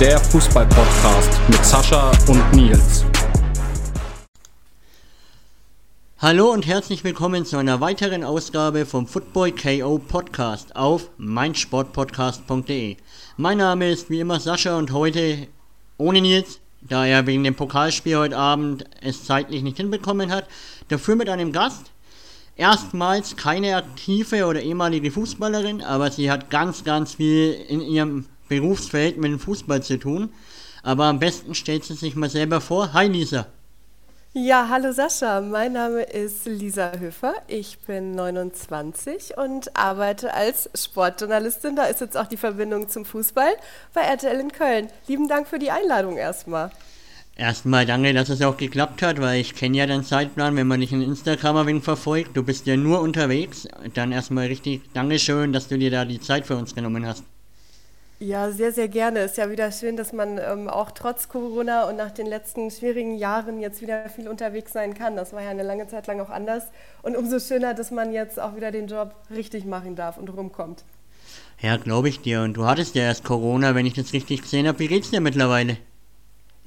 Der Fußball-Podcast mit Sascha und Nils. Hallo und herzlich willkommen zu einer weiteren Ausgabe vom Football KO Podcast auf meinsportpodcast.de. Mein Name ist wie immer Sascha und heute ohne Nils, da er wegen dem Pokalspiel heute Abend es zeitlich nicht hinbekommen hat, dafür mit einem Gast. Erstmals keine aktive oder ehemalige Fußballerin, aber sie hat ganz, ganz viel in ihrem Berufsfeld mit dem Fußball zu tun. Aber am besten stellt sie sich mal selber vor. Hi Lisa. Ja, hallo Sascha, mein Name ist Lisa Höfer, ich bin 29 und arbeite als Sportjournalistin. Da ist jetzt auch die Verbindung zum Fußball bei RTL in Köln. Lieben Dank für die Einladung erstmal. Erstmal danke, dass es auch geklappt hat, weil ich kenne ja deinen Zeitplan, wenn man dich in Instagram ein wenig verfolgt. Du bist ja nur unterwegs. Dann erstmal richtig Dankeschön, dass du dir da die Zeit für uns genommen hast. Ja, sehr, sehr gerne. Ist ja wieder schön, dass man ähm, auch trotz Corona und nach den letzten schwierigen Jahren jetzt wieder viel unterwegs sein kann. Das war ja eine lange Zeit lang auch anders. Und umso schöner, dass man jetzt auch wieder den Job richtig machen darf und rumkommt. Ja, glaube ich dir. Und du hattest ja erst Corona, wenn ich das richtig gesehen habe. Wie geht's dir mittlerweile?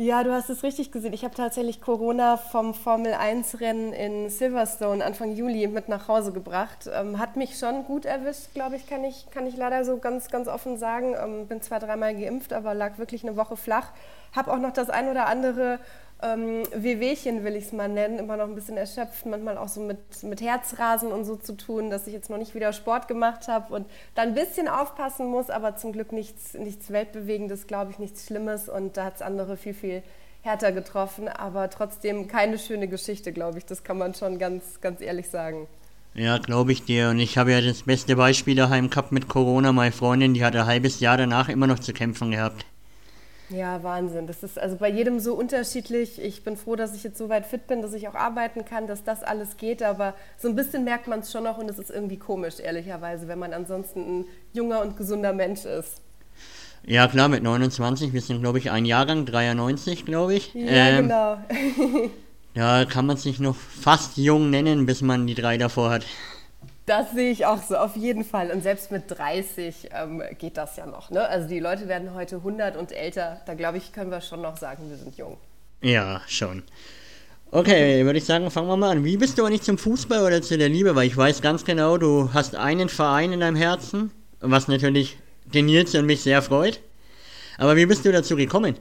Ja, du hast es richtig gesehen. Ich habe tatsächlich Corona vom Formel-1-Rennen in Silverstone Anfang Juli mit nach Hause gebracht. Ähm, hat mich schon gut erwischt, glaube ich, kann ich, kann ich leider so ganz, ganz offen sagen. Ähm, bin zwar dreimal geimpft, aber lag wirklich eine Woche flach. Habe auch noch das ein oder andere ähm, Wehwehchen, will ich es mal nennen, immer noch ein bisschen erschöpft, manchmal auch so mit, mit Herzrasen und so zu tun, dass ich jetzt noch nicht wieder Sport gemacht habe und da ein bisschen aufpassen muss, aber zum Glück nichts, nichts Weltbewegendes, glaube ich, nichts Schlimmes und da hat es andere viel, viel härter getroffen, aber trotzdem keine schöne Geschichte, glaube ich, das kann man schon ganz, ganz ehrlich sagen. Ja, glaube ich dir. Und ich habe ja das beste Beispiel daheim gehabt mit Corona. Meine Freundin, die hat ein halbes Jahr danach immer noch zu kämpfen gehabt. Ja, Wahnsinn. Das ist also bei jedem so unterschiedlich. Ich bin froh, dass ich jetzt so weit fit bin, dass ich auch arbeiten kann, dass das alles geht. Aber so ein bisschen merkt man es schon noch und es ist irgendwie komisch, ehrlicherweise, wenn man ansonsten ein junger und gesunder Mensch ist. Ja, klar, mit 29. Wir sind, glaube ich, ein Jahrgang, 93, glaube ich. Ja, ähm, genau. da kann man sich noch fast jung nennen, bis man die drei davor hat. Das sehe ich auch so, auf jeden Fall. Und selbst mit 30 ähm, geht das ja noch. Ne? Also die Leute werden heute 100 und älter. Da glaube ich, können wir schon noch sagen, wir sind jung. Ja, schon. Okay, würde ich sagen, fangen wir mal an. Wie bist du eigentlich zum Fußball oder zu der Liebe? Weil ich weiß ganz genau, du hast einen Verein in deinem Herzen, was natürlich den Nils und mich sehr freut. Aber wie bist du dazu gekommen?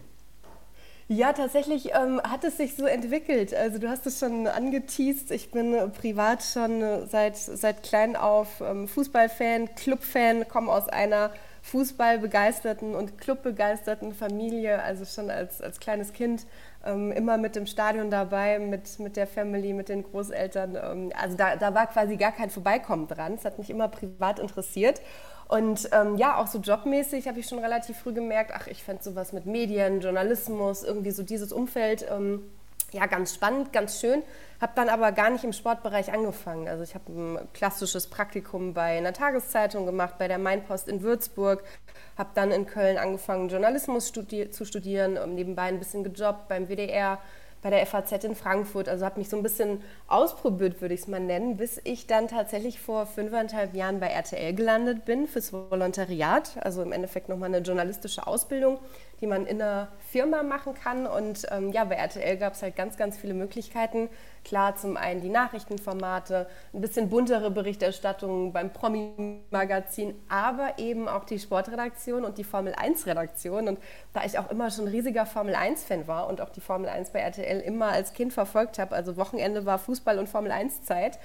Ja, tatsächlich ähm, hat es sich so entwickelt. Also du hast es schon angeteased. Ich bin äh, privat schon äh, seit, seit klein auf ähm, Fußballfan, Clubfan, komme aus einer fußballbegeisterten und clubbegeisterten Familie, also schon als, als kleines Kind ähm, immer mit dem Stadion dabei, mit, mit der Family, mit den Großeltern. Ähm, also da, da war quasi gar kein Vorbeikommen dran. Es hat mich immer privat interessiert. Und ähm, ja, auch so jobmäßig habe ich schon relativ früh gemerkt, ach, ich fände sowas mit Medien, Journalismus, irgendwie so dieses Umfeld, ähm, ja, ganz spannend, ganz schön. Habe dann aber gar nicht im Sportbereich angefangen. Also ich habe ein klassisches Praktikum bei einer Tageszeitung gemacht, bei der Mainpost in Würzburg. Habe dann in Köln angefangen, Journalismus studi zu studieren, nebenbei ein bisschen gejobbt beim WDR bei der FAZ in Frankfurt. Also habe mich so ein bisschen ausprobiert, würde ich es mal nennen, bis ich dann tatsächlich vor fünfeinhalb Jahren bei RTL gelandet bin fürs Volontariat. Also im Endeffekt nochmal eine journalistische Ausbildung, die man in einer Firma machen kann. Und ähm, ja, bei RTL gab es halt ganz, ganz viele Möglichkeiten. Klar, zum einen die Nachrichtenformate, ein bisschen buntere Berichterstattung beim Promi-Magazin, aber eben auch die Sportredaktion und die Formel-1-Redaktion. Und da ich auch immer schon riesiger Formel-1-Fan war und auch die Formel 1 bei RTL immer als Kind verfolgt habe, also Wochenende war Fußball- und Formel-1-Zeit,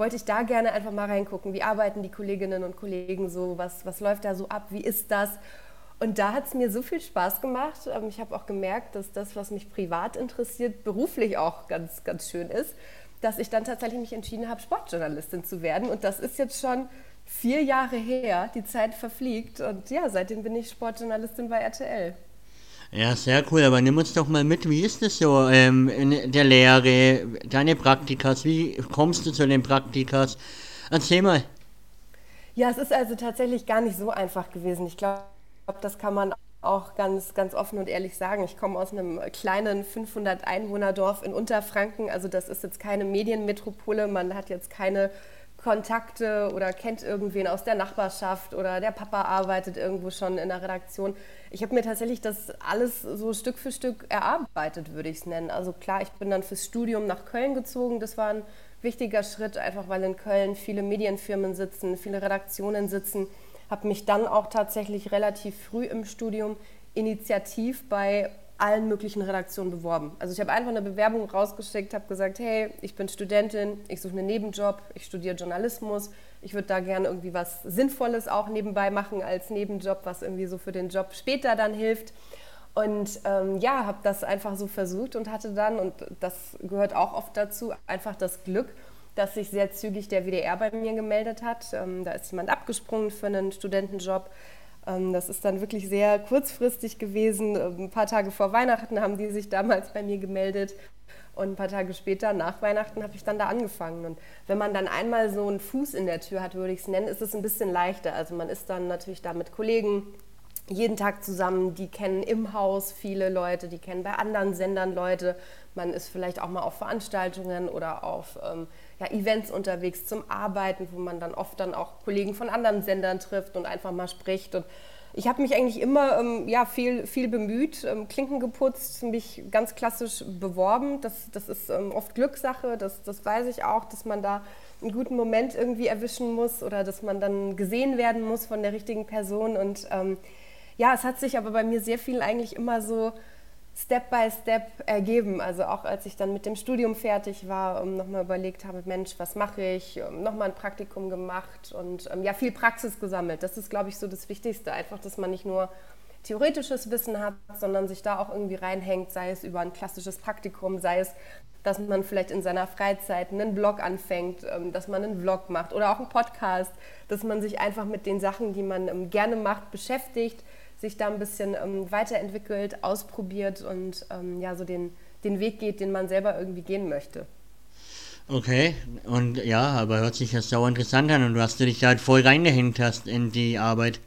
wollte ich da gerne einfach mal reingucken. Wie arbeiten die Kolleginnen und Kollegen so? Was, was läuft da so ab? Wie ist das? Und da hat es mir so viel Spaß gemacht. Ähm, ich habe auch gemerkt, dass das, was mich privat interessiert, beruflich auch ganz, ganz schön ist, dass ich dann tatsächlich mich entschieden habe, Sportjournalistin zu werden. Und das ist jetzt schon vier Jahre her. Die Zeit verfliegt. Und ja, seitdem bin ich Sportjournalistin bei RTL. Ja, sehr cool, aber nimm uns doch mal mit, wie ist es so ähm, in der Lehre, deine Praktikas, wie kommst du zu den Praktikas? Erzähl mal. Ja, es ist also tatsächlich gar nicht so einfach gewesen. Ich glaube, das kann man auch ganz, ganz offen und ehrlich sagen. Ich komme aus einem kleinen 500 Einwohner Dorf in Unterfranken. Also das ist jetzt keine Medienmetropole. Man hat jetzt keine Kontakte oder kennt irgendwen aus der Nachbarschaft oder der Papa arbeitet irgendwo schon in der Redaktion. Ich habe mir tatsächlich das alles so Stück für Stück erarbeitet, würde ich es nennen. Also klar, ich bin dann fürs Studium nach Köln gezogen. Das war ein wichtiger Schritt, einfach weil in Köln viele Medienfirmen sitzen, viele Redaktionen sitzen. Habe mich dann auch tatsächlich relativ früh im Studium initiativ bei allen möglichen Redaktionen beworben. Also ich habe einfach eine Bewerbung rausgeschickt, habe gesagt, hey, ich bin Studentin, ich suche einen Nebenjob, ich studiere Journalismus, ich würde da gerne irgendwie was Sinnvolles auch nebenbei machen als Nebenjob, was irgendwie so für den Job später dann hilft. Und ähm, ja, habe das einfach so versucht und hatte dann, und das gehört auch oft dazu, einfach das Glück, dass sich sehr zügig der WDR bei mir gemeldet hat. Ähm, da ist jemand abgesprungen für einen Studentenjob ähm, das ist dann wirklich sehr kurzfristig gewesen. Ähm, ein paar Tage vor Weihnachten haben die sich damals bei mir gemeldet. Und ein paar Tage später, nach Weihnachten, habe ich dann da angefangen. Und wenn man dann einmal so einen Fuß in der Tür hat, würde ich es nennen, ist es ein bisschen leichter. Also man ist dann natürlich da mit Kollegen jeden Tag zusammen, die kennen im Haus viele Leute, die kennen bei anderen Sendern Leute. Man ist vielleicht auch mal auf Veranstaltungen oder auf ähm, ja, Events unterwegs zum Arbeiten, wo man dann oft dann auch Kollegen von anderen Sendern trifft und einfach mal spricht. Und ich habe mich eigentlich immer ähm, ja, viel, viel bemüht, ähm, Klinken geputzt, mich ganz klassisch beworben. Das, das ist ähm, oft Glückssache, das, das weiß ich auch, dass man da einen guten Moment irgendwie erwischen muss oder dass man dann gesehen werden muss von der richtigen Person. Und ähm, ja, es hat sich aber bei mir sehr viel eigentlich immer so Step by Step ergeben. Also auch als ich dann mit dem Studium fertig war, um nochmal überlegt habe, Mensch, was mache ich? Nochmal ein Praktikum gemacht und ähm, ja, viel Praxis gesammelt. Das ist, glaube ich, so das Wichtigste. Einfach, dass man nicht nur theoretisches Wissen hat, sondern sich da auch irgendwie reinhängt, sei es über ein klassisches Praktikum, sei es, dass man vielleicht in seiner Freizeit einen Blog anfängt, ähm, dass man einen Vlog macht oder auch einen Podcast, dass man sich einfach mit den Sachen, die man ähm, gerne macht, beschäftigt sich da ein bisschen ähm, weiterentwickelt, ausprobiert und ähm, ja, so den, den Weg geht, den man selber irgendwie gehen möchte. Okay, und ja, aber hört sich das sau interessant an und du hast dich halt voll reingehängt hast in die Arbeit.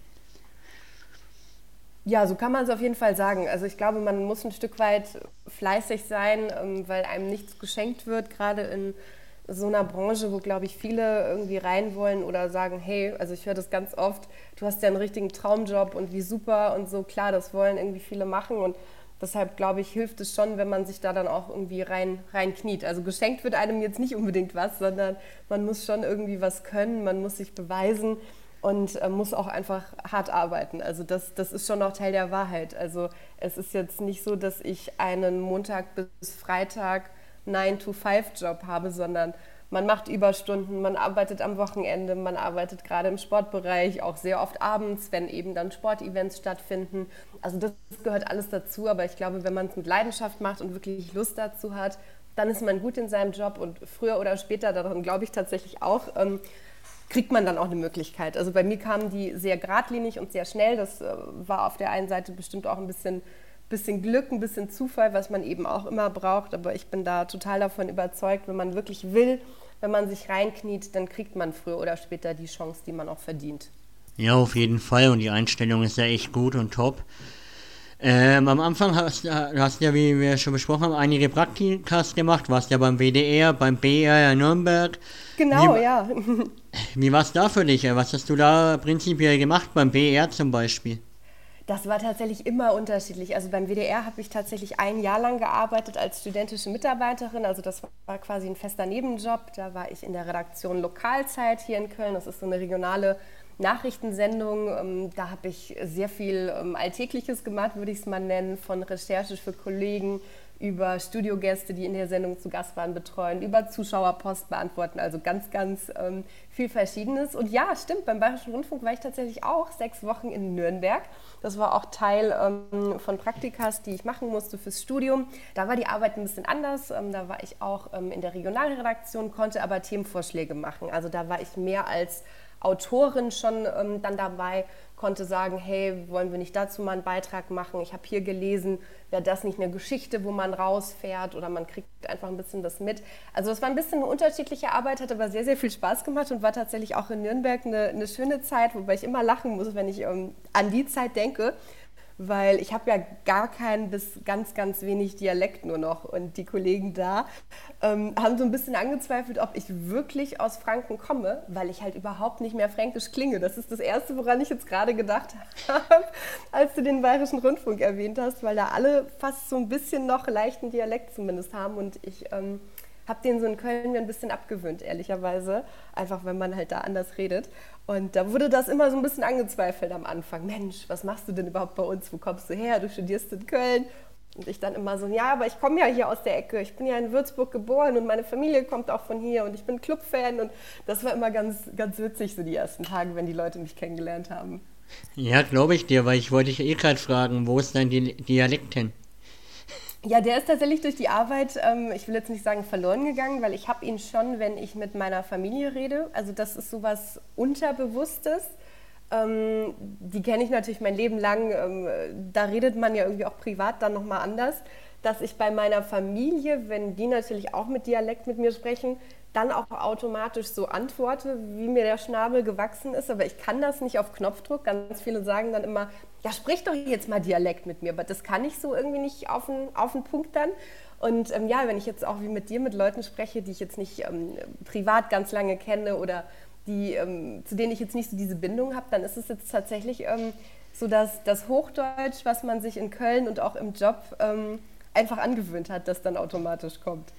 Ja, so kann man es auf jeden Fall sagen. Also ich glaube, man muss ein Stück weit fleißig sein, ähm, weil einem nichts geschenkt wird, gerade in so einer Branche, wo, glaube ich, viele irgendwie rein wollen oder sagen, hey, also ich höre das ganz oft, du hast ja einen richtigen Traumjob und wie super und so, klar, das wollen irgendwie viele machen und deshalb, glaube ich, hilft es schon, wenn man sich da dann auch irgendwie rein, rein kniet. Also geschenkt wird einem jetzt nicht unbedingt was, sondern man muss schon irgendwie was können, man muss sich beweisen und äh, muss auch einfach hart arbeiten. Also das, das ist schon auch Teil der Wahrheit. Also es ist jetzt nicht so, dass ich einen Montag bis Freitag 9-to-5-Job habe, sondern man macht Überstunden, man arbeitet am Wochenende, man arbeitet gerade im Sportbereich, auch sehr oft abends, wenn eben dann Sportevents stattfinden. Also das gehört alles dazu, aber ich glaube, wenn man es mit Leidenschaft macht und wirklich Lust dazu hat, dann ist man gut in seinem Job und früher oder später, daran glaube ich tatsächlich auch, ähm, kriegt man dann auch eine Möglichkeit. Also bei mir kamen die sehr geradlinig und sehr schnell. Das äh, war auf der einen Seite bestimmt auch ein bisschen bisschen Glück, ein bisschen Zufall, was man eben auch immer braucht. Aber ich bin da total davon überzeugt, wenn man wirklich will, wenn man sich reinkniet, dann kriegt man früher oder später die Chance, die man auch verdient. Ja, auf jeden Fall. Und die Einstellung ist ja echt gut und top. Ähm, am Anfang hast du hast ja, wie wir schon besprochen haben, einige Praktikas gemacht. Warst ja beim WDR, beim BR in Nürnberg. Genau, wie, ja. Wie war es da für dich? Was hast du da prinzipiell gemacht, beim BR zum Beispiel? Das war tatsächlich immer unterschiedlich. Also beim WDR habe ich tatsächlich ein Jahr lang gearbeitet als studentische Mitarbeiterin. Also das war quasi ein fester Nebenjob. Da war ich in der Redaktion Lokalzeit hier in Köln. Das ist so eine regionale Nachrichtensendung. Ähm, da habe ich sehr viel ähm, Alltägliches gemacht, würde ich es mal nennen, von Recherche für Kollegen über Studiogäste, die in der Sendung zu Gast waren, betreuen, über Zuschauerpost beantworten, also ganz, ganz ähm, viel Verschiedenes. Und ja, stimmt, beim Bayerischen Rundfunk war ich tatsächlich auch sechs Wochen in Nürnberg. Das war auch Teil ähm, von Praktikas, die ich machen musste fürs Studium. Da war die Arbeit ein bisschen anders. Ähm, da war ich auch ähm, in der Regionalredaktion, konnte aber Themenvorschläge machen. Also da war ich mehr als Autorin schon ähm, dann dabei, konnte sagen, hey, wollen wir nicht dazu mal einen Beitrag machen? Ich habe hier gelesen, wäre das nicht eine Geschichte, wo man rausfährt oder man kriegt einfach ein bisschen das mit. Also es war ein bisschen eine unterschiedliche Arbeit, hat aber sehr, sehr viel Spaß gemacht und war tatsächlich auch in Nürnberg eine, eine schöne Zeit, wobei ich immer lachen muss, wenn ich ähm, an die Zeit denke, weil ich habe ja gar keinen bis ganz, ganz wenig Dialekt nur noch. Und die Kollegen da ähm, haben so ein bisschen angezweifelt, ob ich wirklich aus Franken komme, weil ich halt überhaupt nicht mehr fränkisch klinge. Das ist das Erste, woran ich jetzt gerade gedacht habe, als du den Bayerischen Rundfunk erwähnt hast, weil da alle fast so ein bisschen noch leichten Dialekt zumindest haben. Und ich ähm, habe den so in Köln mir ein bisschen abgewöhnt, ehrlicherweise. Einfach, wenn man halt da anders redet. Und da wurde das immer so ein bisschen angezweifelt am Anfang. Mensch, was machst du denn überhaupt bei uns? Wo kommst du her? Du studierst in Köln. Und ich dann immer so, ja, aber ich komme ja hier aus der Ecke. Ich bin ja in Würzburg geboren und meine Familie kommt auch von hier und ich bin Clubfan. Und das war immer ganz, ganz witzig, so die ersten Tage, wenn die Leute mich kennengelernt haben. Ja, glaube ich dir, weil ich wollte dich eh gerade fragen, wo ist dein Dialekt hin? Ja, der ist tatsächlich durch die Arbeit, ähm, ich will jetzt nicht sagen verloren gegangen, weil ich habe ihn schon, wenn ich mit meiner Familie rede. Also das ist sowas Unterbewusstes. Ähm, die kenne ich natürlich mein Leben lang. Ähm, da redet man ja irgendwie auch privat dann nochmal anders. Dass ich bei meiner Familie, wenn die natürlich auch mit Dialekt mit mir sprechen, dann auch automatisch so antworte, wie mir der Schnabel gewachsen ist. Aber ich kann das nicht auf Knopfdruck. Ganz viele sagen dann immer, ja, sprich doch jetzt mal Dialekt mit mir. Aber das kann ich so irgendwie nicht auf den, auf den Punkt dann. Und ähm, ja, wenn ich jetzt auch wie mit dir mit Leuten spreche, die ich jetzt nicht ähm, privat ganz lange kenne oder die, ähm, zu denen ich jetzt nicht so diese Bindung habe, dann ist es jetzt tatsächlich ähm, so, dass das Hochdeutsch, was man sich in Köln und auch im Job ähm, einfach angewöhnt hat, das dann automatisch kommt.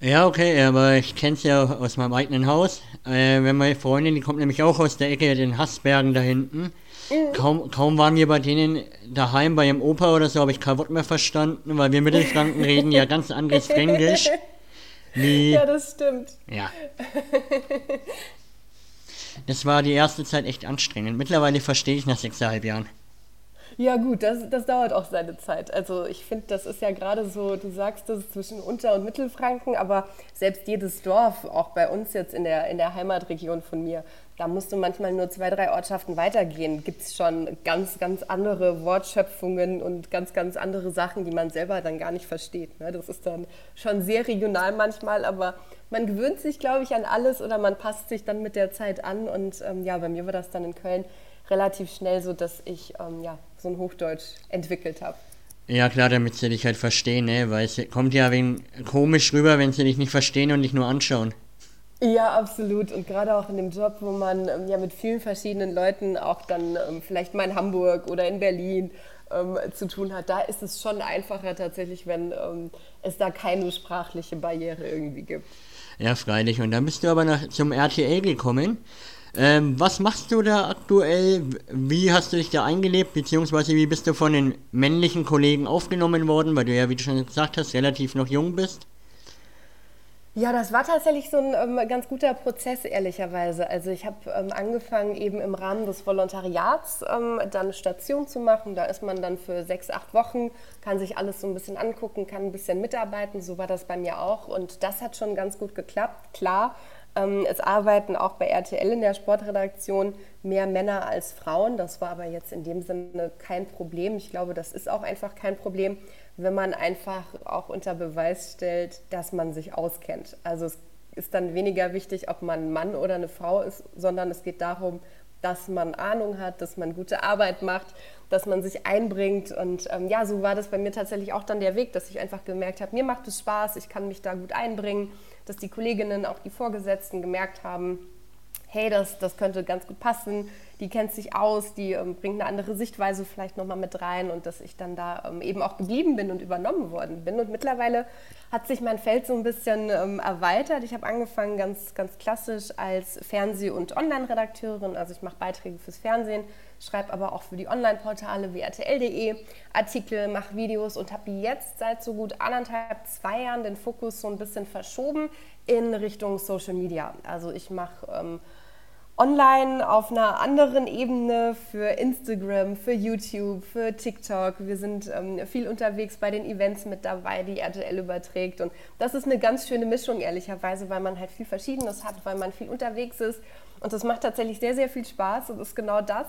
Ja, okay, aber ich kenne es ja aus meinem eigenen Haus. Äh, wenn meine Freundin, die kommt nämlich auch aus der Ecke, den Hassbergen da hinten. Mhm. Kaum, kaum waren wir bei denen daheim, bei ihrem Opa oder so, habe ich kein Wort mehr verstanden, weil wir Mittelfranken reden ja ganz anderes Fränkisch. Wie, ja, das stimmt. Ja. Das war die erste Zeit echt anstrengend. Mittlerweile verstehe ich nach sechseinhalb Jahren. Ja gut, das, das dauert auch seine Zeit. Also ich finde, das ist ja gerade so, du sagst das zwischen Unter- und Mittelfranken, aber selbst jedes Dorf, auch bei uns jetzt in der, in der Heimatregion von mir, da musst du manchmal nur zwei, drei Ortschaften weitergehen, gibt es schon ganz, ganz andere Wortschöpfungen und ganz, ganz andere Sachen, die man selber dann gar nicht versteht. Ne? Das ist dann schon sehr regional manchmal, aber man gewöhnt sich, glaube ich, an alles oder man passt sich dann mit der Zeit an. Und ähm, ja, bei mir war das dann in Köln relativ schnell so, dass ich ähm, ja, so ein Hochdeutsch entwickelt habe. Ja, klar, damit sie dich halt verstehen, ne? weil es kommt ja wegen komisch rüber, wenn sie dich nicht verstehen und dich nur anschauen. Ja, absolut. Und gerade auch in dem Job, wo man ähm, ja mit vielen verschiedenen Leuten auch dann ähm, vielleicht mal in Hamburg oder in Berlin ähm, zu tun hat, da ist es schon einfacher tatsächlich, wenn ähm, es da keine sprachliche Barriere irgendwie gibt. Ja, freilich. Und dann bist du aber nach, zum RTL gekommen. Ähm, was machst du da aktuell? Wie hast du dich da eingelebt, beziehungsweise wie bist du von den männlichen Kollegen aufgenommen worden, weil du ja, wie du schon gesagt hast, relativ noch jung bist? Ja, das war tatsächlich so ein ähm, ganz guter Prozess, ehrlicherweise. Also ich habe ähm, angefangen, eben im Rahmen des Volontariats ähm, dann eine Station zu machen. Da ist man dann für sechs, acht Wochen, kann sich alles so ein bisschen angucken, kann ein bisschen mitarbeiten. So war das bei mir auch. Und das hat schon ganz gut geklappt. Klar, es arbeiten auch bei RTL in der Sportredaktion mehr Männer als Frauen. Das war aber jetzt in dem Sinne kein Problem. Ich glaube, das ist auch einfach kein Problem, wenn man einfach auch unter Beweis stellt, dass man sich auskennt. Also es ist dann weniger wichtig, ob man ein Mann oder eine Frau ist, sondern es geht darum, dass man Ahnung hat, dass man gute Arbeit macht, dass man sich einbringt. Und ähm, ja, so war das bei mir tatsächlich auch dann der Weg, dass ich einfach gemerkt habe, mir macht es Spaß, ich kann mich da gut einbringen dass die Kolleginnen, auch die Vorgesetzten gemerkt haben, hey, das, das könnte ganz gut passen, die kennt sich aus, die ähm, bringt eine andere Sichtweise vielleicht nochmal mit rein und dass ich dann da ähm, eben auch geblieben bin und übernommen worden bin. Und mittlerweile hat sich mein Feld so ein bisschen ähm, erweitert. Ich habe angefangen ganz, ganz klassisch als Fernseh- und Online-Redakteurin, also ich mache Beiträge fürs Fernsehen, schreibe aber auch für die Online-Portale wie RTL.de Artikel, mache Videos und habe jetzt seit so gut anderthalb, zwei Jahren den Fokus so ein bisschen verschoben in Richtung Social Media. Also ich mache ähm, online auf einer anderen Ebene für Instagram, für YouTube, für TikTok. Wir sind ähm, viel unterwegs bei den Events mit dabei, die RTL überträgt. Und das ist eine ganz schöne Mischung, ehrlicherweise, weil man halt viel Verschiedenes hat, weil man viel unterwegs ist. Und das macht tatsächlich sehr, sehr viel Spaß und ist genau das,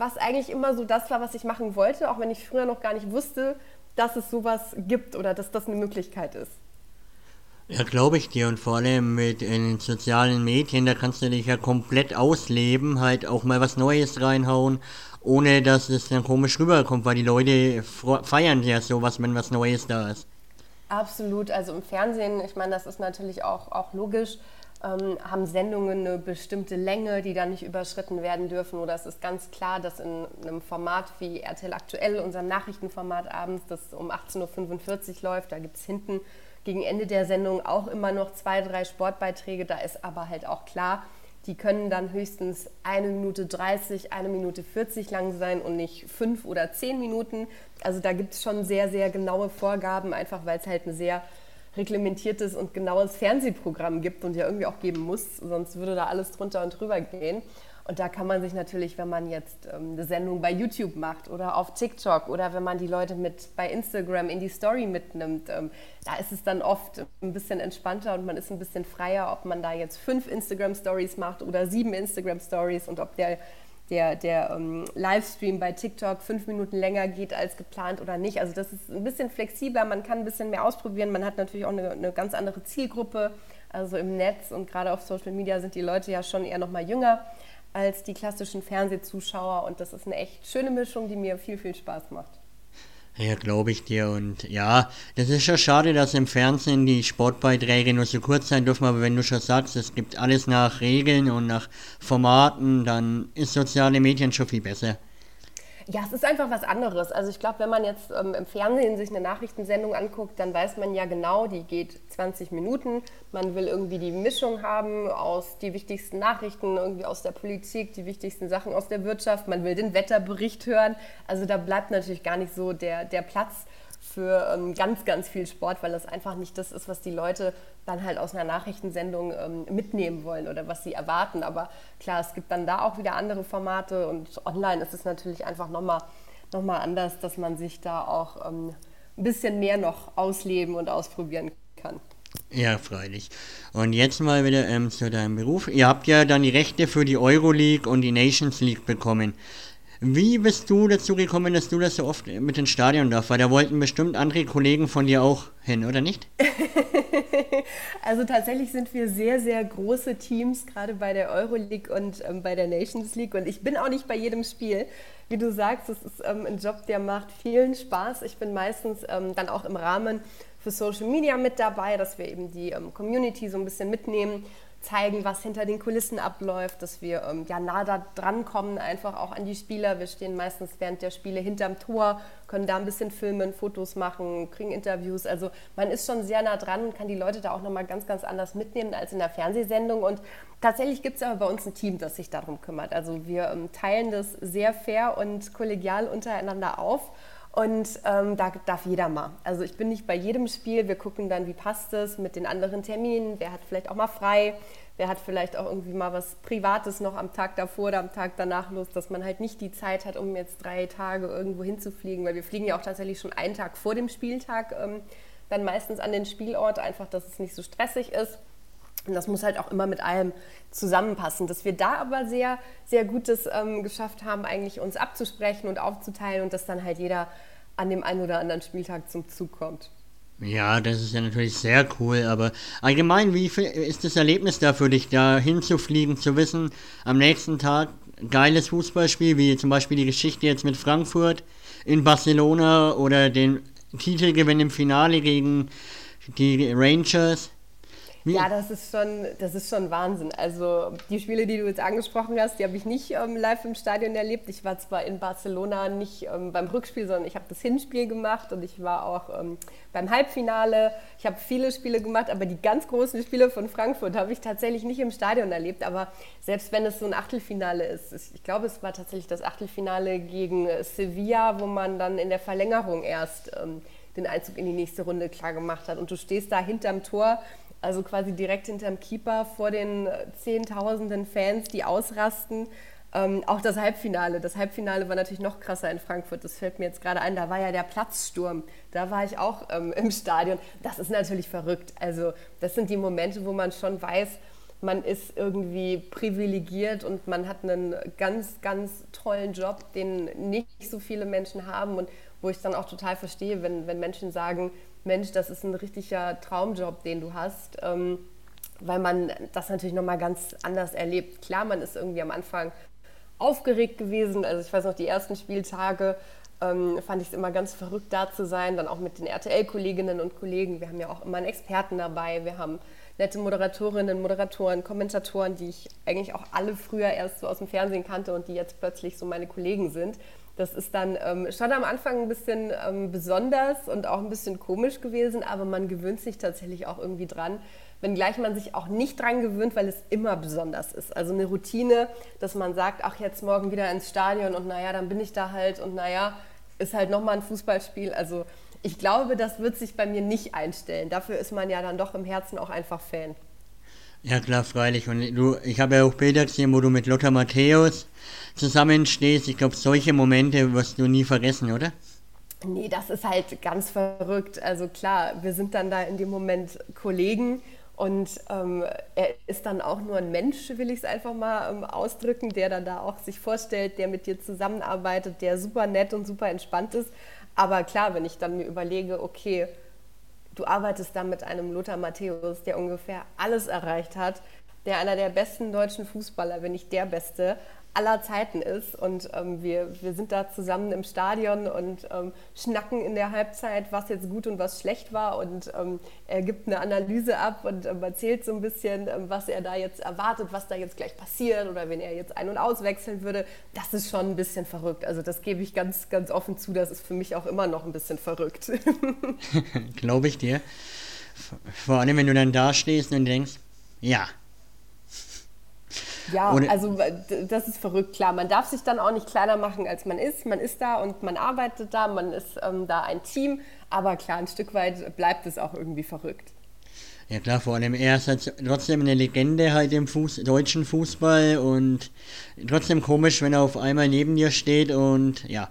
was eigentlich immer so das war, was ich machen wollte, auch wenn ich früher noch gar nicht wusste, dass es sowas gibt oder dass das eine Möglichkeit ist. Ja, glaube ich dir. Und vor allem mit den sozialen Medien, da kannst du dich ja komplett ausleben, halt auch mal was Neues reinhauen, ohne dass es dann komisch rüberkommt, weil die Leute feiern ja sowas, wenn was Neues da ist. Absolut. Also im Fernsehen, ich meine, das ist natürlich auch, auch logisch, ähm, haben Sendungen eine bestimmte Länge, die dann nicht überschritten werden dürfen. Oder es ist ganz klar, dass in einem Format wie RTL Aktuell, unserem Nachrichtenformat abends, das um 18.45 Uhr läuft, da gibt es hinten gegen Ende der Sendung auch immer noch zwei, drei Sportbeiträge. Da ist aber halt auch klar, die können dann höchstens eine Minute 30, eine Minute 40 lang sein und nicht fünf oder zehn Minuten. Also da gibt es schon sehr, sehr genaue Vorgaben, einfach weil es halt ein sehr reglementiertes und genaues Fernsehprogramm gibt und ja irgendwie auch geben muss, sonst würde da alles drunter und drüber gehen. Und da kann man sich natürlich, wenn man jetzt ähm, eine Sendung bei YouTube macht oder auf TikTok oder wenn man die Leute mit bei Instagram in die Story mitnimmt, ähm, da ist es dann oft ein bisschen entspannter und man ist ein bisschen freier, ob man da jetzt fünf Instagram Stories macht oder sieben Instagram Stories und ob der der, der ähm, Livestream bei TikTok fünf Minuten länger geht als geplant oder nicht. Also das ist ein bisschen flexibler, man kann ein bisschen mehr ausprobieren. Man hat natürlich auch eine, eine ganz andere Zielgruppe. Also im Netz und gerade auf Social Media sind die Leute ja schon eher noch mal jünger als die klassischen Fernsehzuschauer. Und das ist eine echt schöne Mischung, die mir viel, viel Spaß macht. Ja, glaube ich dir. Und ja, das ist schon schade, dass im Fernsehen die Sportbeiträge nur so kurz sein dürfen. Aber wenn du schon sagst, es gibt alles nach Regeln und nach Formaten, dann ist soziale Medien schon viel besser. Ja, es ist einfach was anderes. Also ich glaube, wenn man jetzt ähm, im Fernsehen sich eine Nachrichtensendung anguckt, dann weiß man ja genau, die geht 20 Minuten. Man will irgendwie die Mischung haben aus die wichtigsten Nachrichten, irgendwie aus der Politik, die wichtigsten Sachen aus der Wirtschaft. Man will den Wetterbericht hören. Also da bleibt natürlich gar nicht so der, der Platz für ähm, ganz, ganz viel Sport, weil das einfach nicht das ist, was die Leute dann halt aus einer Nachrichtensendung ähm, mitnehmen wollen oder was sie erwarten. Aber klar, es gibt dann da auch wieder andere Formate und online ist es natürlich einfach nochmal noch mal anders, dass man sich da auch ähm, ein bisschen mehr noch ausleben und ausprobieren kann. Ja, freilich. Und jetzt mal wieder ähm, zu deinem Beruf. Ihr habt ja dann die Rechte für die Euroleague und die Nations League bekommen. Wie bist du dazu gekommen, dass du das so oft mit ins Stadion darfst? Weil da wollten bestimmt andere Kollegen von dir auch hin, oder nicht? also tatsächlich sind wir sehr, sehr große Teams, gerade bei der Euroleague und ähm, bei der Nations League. Und ich bin auch nicht bei jedem Spiel. Wie du sagst, es ist ähm, ein Job, der macht vielen Spaß. Ich bin meistens ähm, dann auch im Rahmen für Social Media mit dabei, dass wir eben die ähm, Community so ein bisschen mitnehmen zeigen, was hinter den Kulissen abläuft, dass wir ähm, ja nah da dran kommen, einfach auch an die Spieler. Wir stehen meistens während der Spiele hinterm Tor, können da ein bisschen filmen, Fotos machen, kriegen Interviews. Also man ist schon sehr nah dran und kann die Leute da auch nochmal ganz, ganz anders mitnehmen als in der Fernsehsendung. Und tatsächlich gibt es aber bei uns ein Team, das sich darum kümmert. Also wir ähm, teilen das sehr fair und kollegial untereinander auf. Und ähm, da darf jeder mal. Also ich bin nicht bei jedem Spiel. Wir gucken dann, wie passt es mit den anderen Terminen. Wer hat vielleicht auch mal frei? Wer hat vielleicht auch irgendwie mal was Privates noch am Tag davor oder am Tag danach los, dass man halt nicht die Zeit hat, um jetzt drei Tage irgendwo hinzufliegen. Weil wir fliegen ja auch tatsächlich schon einen Tag vor dem Spieltag ähm, dann meistens an den Spielort, einfach, dass es nicht so stressig ist. Und das muss halt auch immer mit allem zusammenpassen. Dass wir da aber sehr, sehr Gutes ähm, geschafft haben, eigentlich uns abzusprechen und aufzuteilen und dass dann halt jeder an dem einen oder anderen Spieltag zum Zug kommt. Ja, das ist ja natürlich sehr cool, aber allgemein, wie ist das Erlebnis da für dich, da hinzufliegen, zu wissen, am nächsten Tag geiles Fußballspiel, wie zum Beispiel die Geschichte jetzt mit Frankfurt in Barcelona oder den Titelgewinn im Finale gegen die Rangers? Wie? Ja, das ist, schon, das ist schon Wahnsinn. Also die Spiele, die du jetzt angesprochen hast, die habe ich nicht ähm, live im Stadion erlebt. Ich war zwar in Barcelona nicht ähm, beim Rückspiel, sondern ich habe das Hinspiel gemacht und ich war auch ähm, beim Halbfinale. Ich habe viele Spiele gemacht, aber die ganz großen Spiele von Frankfurt habe ich tatsächlich nicht im Stadion erlebt. Aber selbst wenn es so ein Achtelfinale ist, ich glaube, es war tatsächlich das Achtelfinale gegen Sevilla, wo man dann in der Verlängerung erst ähm, den Einzug in die nächste Runde klar gemacht hat. Und du stehst da hinterm Tor also quasi direkt hinterm Keeper vor den Zehntausenden Fans, die ausrasten. Ähm, auch das Halbfinale. Das Halbfinale war natürlich noch krasser in Frankfurt. Das fällt mir jetzt gerade ein. Da war ja der Platzsturm. Da war ich auch ähm, im Stadion. Das ist natürlich verrückt. Also das sind die Momente, wo man schon weiß, man ist irgendwie privilegiert und man hat einen ganz, ganz tollen Job, den nicht so viele Menschen haben. Und wo ich dann auch total verstehe, wenn, wenn Menschen sagen, Mensch, das ist ein richtiger Traumjob, den du hast, ähm, weil man das natürlich nochmal ganz anders erlebt. Klar, man ist irgendwie am Anfang aufgeregt gewesen, also ich weiß noch, die ersten Spieltage ähm, fand ich es immer ganz verrückt, da zu sein, dann auch mit den RTL-Kolleginnen und Kollegen. Wir haben ja auch immer einen Experten dabei, wir haben nette Moderatorinnen, Moderatoren, Kommentatoren, die ich eigentlich auch alle früher erst so aus dem Fernsehen kannte und die jetzt plötzlich so meine Kollegen sind. Das ist dann ähm, schon am Anfang ein bisschen ähm, besonders und auch ein bisschen komisch gewesen, aber man gewöhnt sich tatsächlich auch irgendwie dran, wenngleich man sich auch nicht dran gewöhnt, weil es immer besonders ist. Also eine Routine, dass man sagt, ach jetzt morgen wieder ins Stadion und naja, dann bin ich da halt und naja, ist halt nochmal ein Fußballspiel. Also ich glaube, das wird sich bei mir nicht einstellen. Dafür ist man ja dann doch im Herzen auch einfach Fan. Ja klar, freilich. Und du, ich habe ja auch Bilder gesehen, wo du mit Lothar Matthäus zusammenstehst. Ich glaube, solche Momente wirst du nie vergessen, oder? Nee, das ist halt ganz verrückt. Also klar, wir sind dann da in dem Moment Kollegen und ähm, er ist dann auch nur ein Mensch, will ich es einfach mal ähm, ausdrücken, der dann da auch sich vorstellt, der mit dir zusammenarbeitet, der super nett und super entspannt ist. Aber klar, wenn ich dann mir überlege, okay, du arbeitest da mit einem Lothar Matthäus, der ungefähr alles erreicht hat, der einer der besten deutschen Fußballer, wenn nicht der beste, aller Zeiten ist. Und ähm, wir, wir sind da zusammen im Stadion und ähm, schnacken in der Halbzeit, was jetzt gut und was schlecht war. Und ähm, er gibt eine Analyse ab und ähm, erzählt so ein bisschen, ähm, was er da jetzt erwartet, was da jetzt gleich passiert oder wenn er jetzt ein- und auswechseln würde. Das ist schon ein bisschen verrückt. Also das gebe ich ganz, ganz offen zu. Das ist für mich auch immer noch ein bisschen verrückt. Glaube ich dir. Vor allem, wenn du dann da stehst und denkst, ja, ja, und also das ist verrückt, klar. Man darf sich dann auch nicht kleiner machen, als man ist. Man ist da und man arbeitet da, man ist ähm, da ein Team. Aber klar, ein Stück weit bleibt es auch irgendwie verrückt. Ja klar, vor allem er ist halt trotzdem eine Legende halt im Fuß, deutschen Fußball und trotzdem komisch, wenn er auf einmal neben dir steht und ja,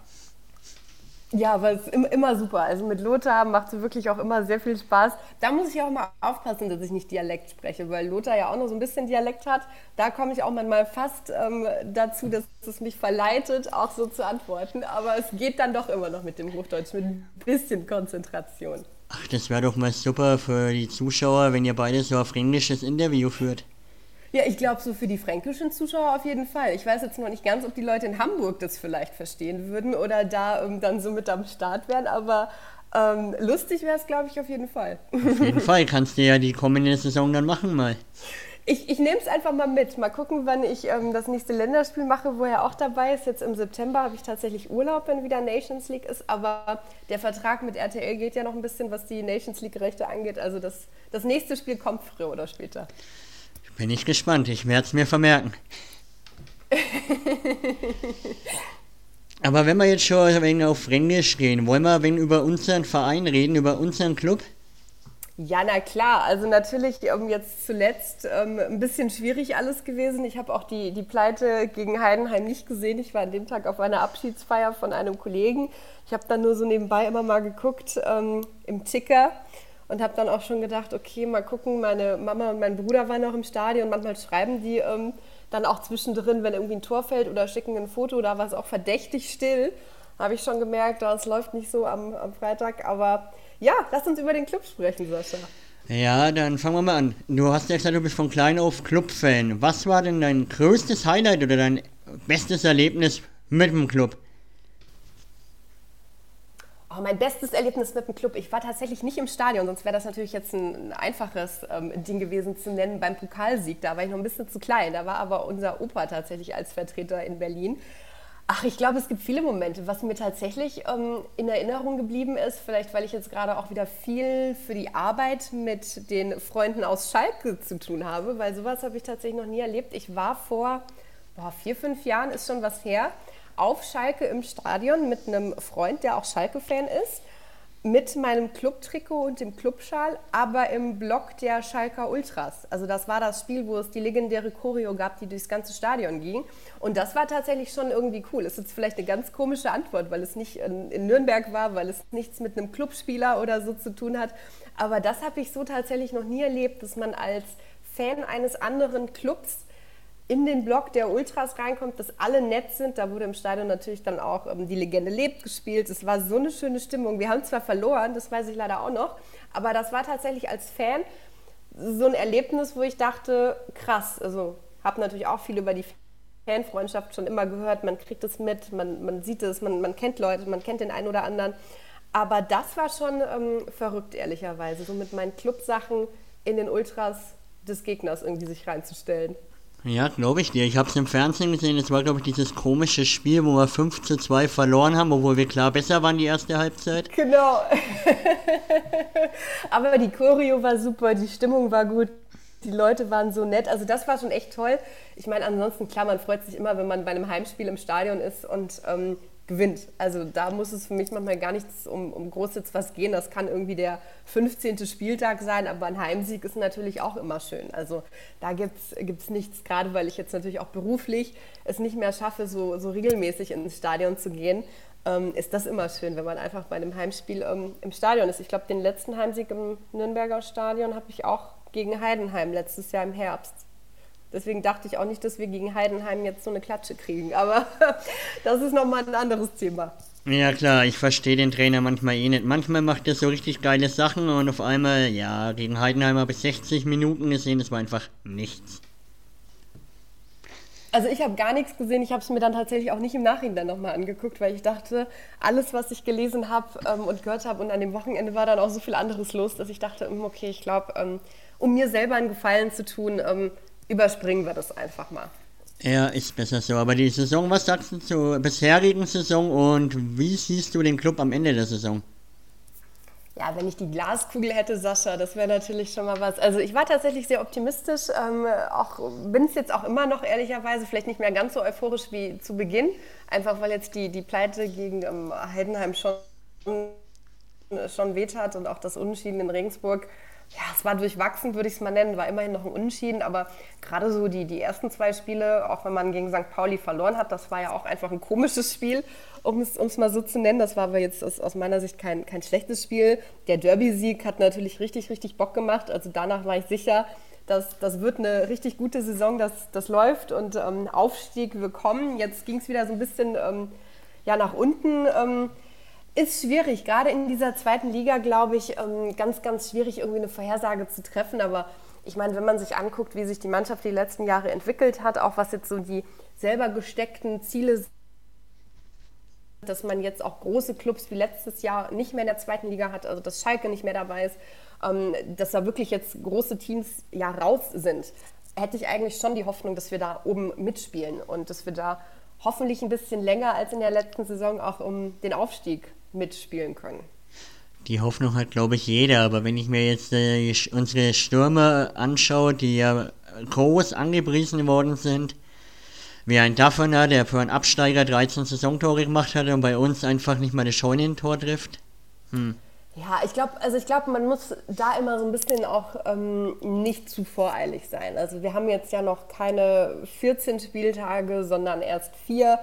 ja, aber es ist immer super. Also mit Lothar macht es wirklich auch immer sehr viel Spaß. Da muss ich auch mal aufpassen, dass ich nicht Dialekt spreche, weil Lothar ja auch noch so ein bisschen Dialekt hat. Da komme ich auch manchmal fast ähm, dazu, dass es mich verleitet, auch so zu antworten. Aber es geht dann doch immer noch mit dem Hochdeutsch, mit ein bisschen Konzentration. Ach, das wäre doch mal super für die Zuschauer, wenn ihr beide so auf Englisches Interview führt. Ja, ich glaube, so für die fränkischen Zuschauer auf jeden Fall. Ich weiß jetzt noch nicht ganz, ob die Leute in Hamburg das vielleicht verstehen würden oder da ähm, dann so mit am Start wären, aber ähm, lustig wäre es, glaube ich, auf jeden Fall. Auf jeden Fall kannst du ja die kommende Saison dann machen mal. Ich, ich nehme es einfach mal mit. Mal gucken, wann ich ähm, das nächste Länderspiel mache, wo er auch dabei ist. Jetzt im September habe ich tatsächlich Urlaub, wenn wieder Nations League ist. Aber der Vertrag mit RTL geht ja noch ein bisschen, was die Nations League-Rechte angeht. Also das, das nächste Spiel kommt früher oder später. Bin ich gespannt, ich werde es mir vermerken. Aber wenn wir jetzt schon ein wenig auf Englisch gehen, wollen wir ein wenig über unseren Verein reden, über unseren Club? Ja, na klar. Also natürlich um, jetzt zuletzt ähm, ein bisschen schwierig alles gewesen. Ich habe auch die, die Pleite gegen Heidenheim nicht gesehen. Ich war an dem Tag auf einer Abschiedsfeier von einem Kollegen. Ich habe dann nur so nebenbei immer mal geguckt ähm, im Ticker und habe dann auch schon gedacht, okay, mal gucken, meine Mama und mein Bruder waren auch im Stadion, manchmal schreiben die ähm, dann auch zwischendrin, wenn irgendwie ein Tor fällt oder schicken ein Foto, war es auch verdächtig still. Habe ich schon gemerkt, das läuft nicht so am, am Freitag, aber ja, lass uns über den Club sprechen, Sascha. Ja, dann fangen wir mal an. Du hast ja gesagt, du bist von klein auf Club-Fan. Was war denn dein größtes Highlight oder dein bestes Erlebnis mit dem Club? Oh, mein bestes Erlebnis mit dem Club. Ich war tatsächlich nicht im Stadion, sonst wäre das natürlich jetzt ein, einfaches ähm, Ding gewesen zu nennen beim Pokalsieg. Da war ich noch ein bisschen zu klein. Da war aber unser Opa tatsächlich als Vertreter in Berlin. Ach, ich glaube, es gibt viele Momente. Was mir tatsächlich ähm, in Erinnerung geblieben ist, vielleicht weil ich jetzt gerade auch wieder viel für die Arbeit mit den Freunden aus Schalke zu tun habe, weil sowas habe ich tatsächlich noch nie erlebt. Ich war vor boah, vier, fünf Jahren, ist schon was her, auf Schalke im Stadion mit einem Freund, der auch Schalke-Fan ist, mit meinem Clubtrikot und dem Clubschal, aber im Block der Schalker Ultras. Also das war das Spiel, wo es die legendäre Choreo gab, die durchs ganze Stadion ging. Und das war tatsächlich schon irgendwie cool. Ist jetzt vielleicht eine ganz komische Antwort, weil es nicht in Nürnberg war, weil es nichts mit einem Clubspieler oder so zu tun hat. Aber das habe ich so tatsächlich noch nie erlebt, dass man als Fan eines anderen Clubs in den Block der Ultras reinkommt, dass alle nett sind. Da wurde im Stadion natürlich dann auch ähm, Die Legende lebt gespielt. Es war so eine schöne Stimmung. Wir haben zwar verloren, das weiß ich leider auch noch, aber das war tatsächlich als Fan so ein Erlebnis, wo ich dachte, krass, also habe natürlich auch viel über die Fanfreundschaft schon immer gehört, man kriegt es mit, man, man sieht es, man, man kennt Leute, man kennt den einen oder anderen. Aber das war schon ähm, verrückt, ehrlicherweise, so mit meinen Clubsachen in den Ultras des Gegners irgendwie sich reinzustellen. Ja, glaube ich dir. Ich habe es im Fernsehen gesehen. Es war, glaube ich, dieses komische Spiel, wo wir 5 zu 2 verloren haben, obwohl wir klar besser waren die erste Halbzeit. Genau. Aber die Choreo war super, die Stimmung war gut. Die Leute waren so nett. Also das war schon echt toll. Ich meine, ansonsten, klar, man freut sich immer, wenn man bei einem Heimspiel im Stadion ist und ähm, gewinnt. Also da muss es für mich manchmal gar nichts um, um groß jetzt was gehen. Das kann irgendwie der 15. Spieltag sein, aber ein Heimsieg ist natürlich auch immer schön. Also da gibt es nichts, gerade weil ich jetzt natürlich auch beruflich es nicht mehr schaffe, so, so regelmäßig ins Stadion zu gehen. Ähm, ist das immer schön, wenn man einfach bei einem Heimspiel ähm, im Stadion ist. Ich glaube, den letzten Heimsieg im Nürnberger Stadion habe ich auch gegen Heidenheim letztes Jahr im Herbst Deswegen dachte ich auch nicht, dass wir gegen Heidenheim jetzt so eine Klatsche kriegen. Aber das ist nochmal ein anderes Thema. Ja klar, ich verstehe den Trainer manchmal eh nicht. Manchmal macht er so richtig geile Sachen und auf einmal, ja, gegen Heidenheimer bis 60 Minuten gesehen, das war einfach nichts. Also ich habe gar nichts gesehen. Ich habe es mir dann tatsächlich auch nicht im Nachhinein nochmal angeguckt, weil ich dachte, alles, was ich gelesen habe ähm, und gehört habe und an dem Wochenende war dann auch so viel anderes los, dass ich dachte, hm, okay, ich glaube, ähm, um mir selber einen Gefallen zu tun, ähm, überspringen wir das einfach mal. Ja, ist besser so. Aber die Saison, was sagst du zur bisherigen Saison und wie siehst du den Club am Ende der Saison? Ja, wenn ich die Glaskugel hätte, Sascha, das wäre natürlich schon mal was. Also ich war tatsächlich sehr optimistisch, ähm, auch bin es jetzt auch immer noch ehrlicherweise, vielleicht nicht mehr ganz so euphorisch wie zu Beginn, einfach weil jetzt die, die Pleite gegen ähm, Heidenheim schon, schon weht hat und auch das Unentschieden in Regensburg ja, es war durchwachsen, würde ich es mal nennen, war immerhin noch ein Unentschieden, aber gerade so die, die ersten zwei Spiele, auch wenn man gegen St. Pauli verloren hat, das war ja auch einfach ein komisches Spiel, um es mal so zu nennen. Das war aber jetzt aus, aus meiner Sicht kein, kein schlechtes Spiel. Der Derby-Sieg hat natürlich richtig, richtig Bock gemacht. Also danach war ich sicher, dass das wird eine richtig gute Saison, das, das läuft und ähm, Aufstieg willkommen. Jetzt ging es wieder so ein bisschen ähm, ja, nach unten. Ähm, ist schwierig, gerade in dieser zweiten Liga, glaube ich, ähm, ganz, ganz schwierig, irgendwie eine Vorhersage zu treffen. Aber ich meine, wenn man sich anguckt, wie sich die Mannschaft die letzten Jahre entwickelt hat, auch was jetzt so die selber gesteckten Ziele sind, dass man jetzt auch große Clubs wie letztes Jahr nicht mehr in der zweiten Liga hat, also dass Schalke nicht mehr dabei ist, ähm, dass da wirklich jetzt große Teams ja raus sind, hätte ich eigentlich schon die Hoffnung, dass wir da oben mitspielen und dass wir da hoffentlich ein bisschen länger als in der letzten Saison auch um den Aufstieg mitspielen können. Die Hoffnung hat, glaube ich, jeder. Aber wenn ich mir jetzt äh, unsere Stürmer anschaue, die ja groß angepriesen worden sind, wie ein Daffner, der für einen Absteiger 13 Saisontore gemacht hat und bei uns einfach nicht mal eine Scheunentor trifft. Hm. Ja, ich glaube, also ich glaube, man muss da immer so ein bisschen auch ähm, nicht zu voreilig sein. Also wir haben jetzt ja noch keine 14 Spieltage, sondern erst vier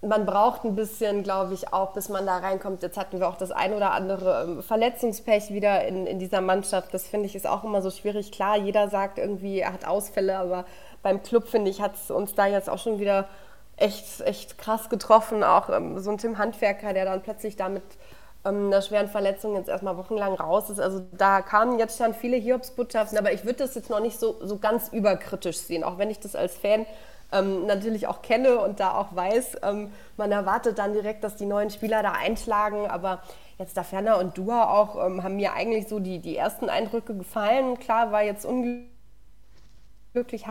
man braucht ein bisschen, glaube ich, auch, bis man da reinkommt. Jetzt hatten wir auch das ein oder andere ähm, Verletzungspech wieder in, in dieser Mannschaft. Das finde ich ist auch immer so schwierig. Klar, jeder sagt irgendwie, er hat Ausfälle, aber beim Club, finde ich, hat es uns da jetzt auch schon wieder echt, echt krass getroffen. Auch ähm, so ein Tim Handwerker, der dann plötzlich damit ähm, einer schweren Verletzung jetzt erstmal wochenlang raus ist. Also da kamen jetzt schon viele Hiobsbotschaften, aber ich würde das jetzt noch nicht so, so ganz überkritisch sehen, auch wenn ich das als Fan ähm, natürlich auch kenne und da auch weiß, ähm, man erwartet dann direkt, dass die neuen Spieler da einschlagen, aber jetzt da Ferner und Dua auch ähm, haben mir eigentlich so die, die ersten Eindrücke gefallen. Klar, war jetzt unglücklich.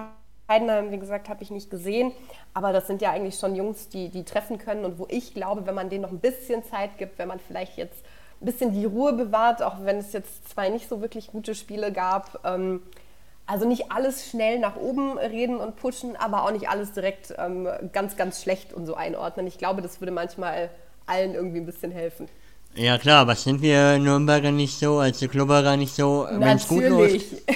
Heidenheim, wie gesagt, habe ich nicht gesehen, aber das sind ja eigentlich schon Jungs, die, die treffen können und wo ich glaube, wenn man denen noch ein bisschen Zeit gibt, wenn man vielleicht jetzt ein bisschen die Ruhe bewahrt, auch wenn es jetzt zwei nicht so wirklich gute Spiele gab, ähm, also nicht alles schnell nach oben reden und pushen, aber auch nicht alles direkt ähm, ganz, ganz schlecht und so einordnen. Ich glaube, das würde manchmal allen irgendwie ein bisschen helfen. Ja klar, aber sind wir Nürnberger nicht so, also Klubberer nicht so, wenn es gut läuft?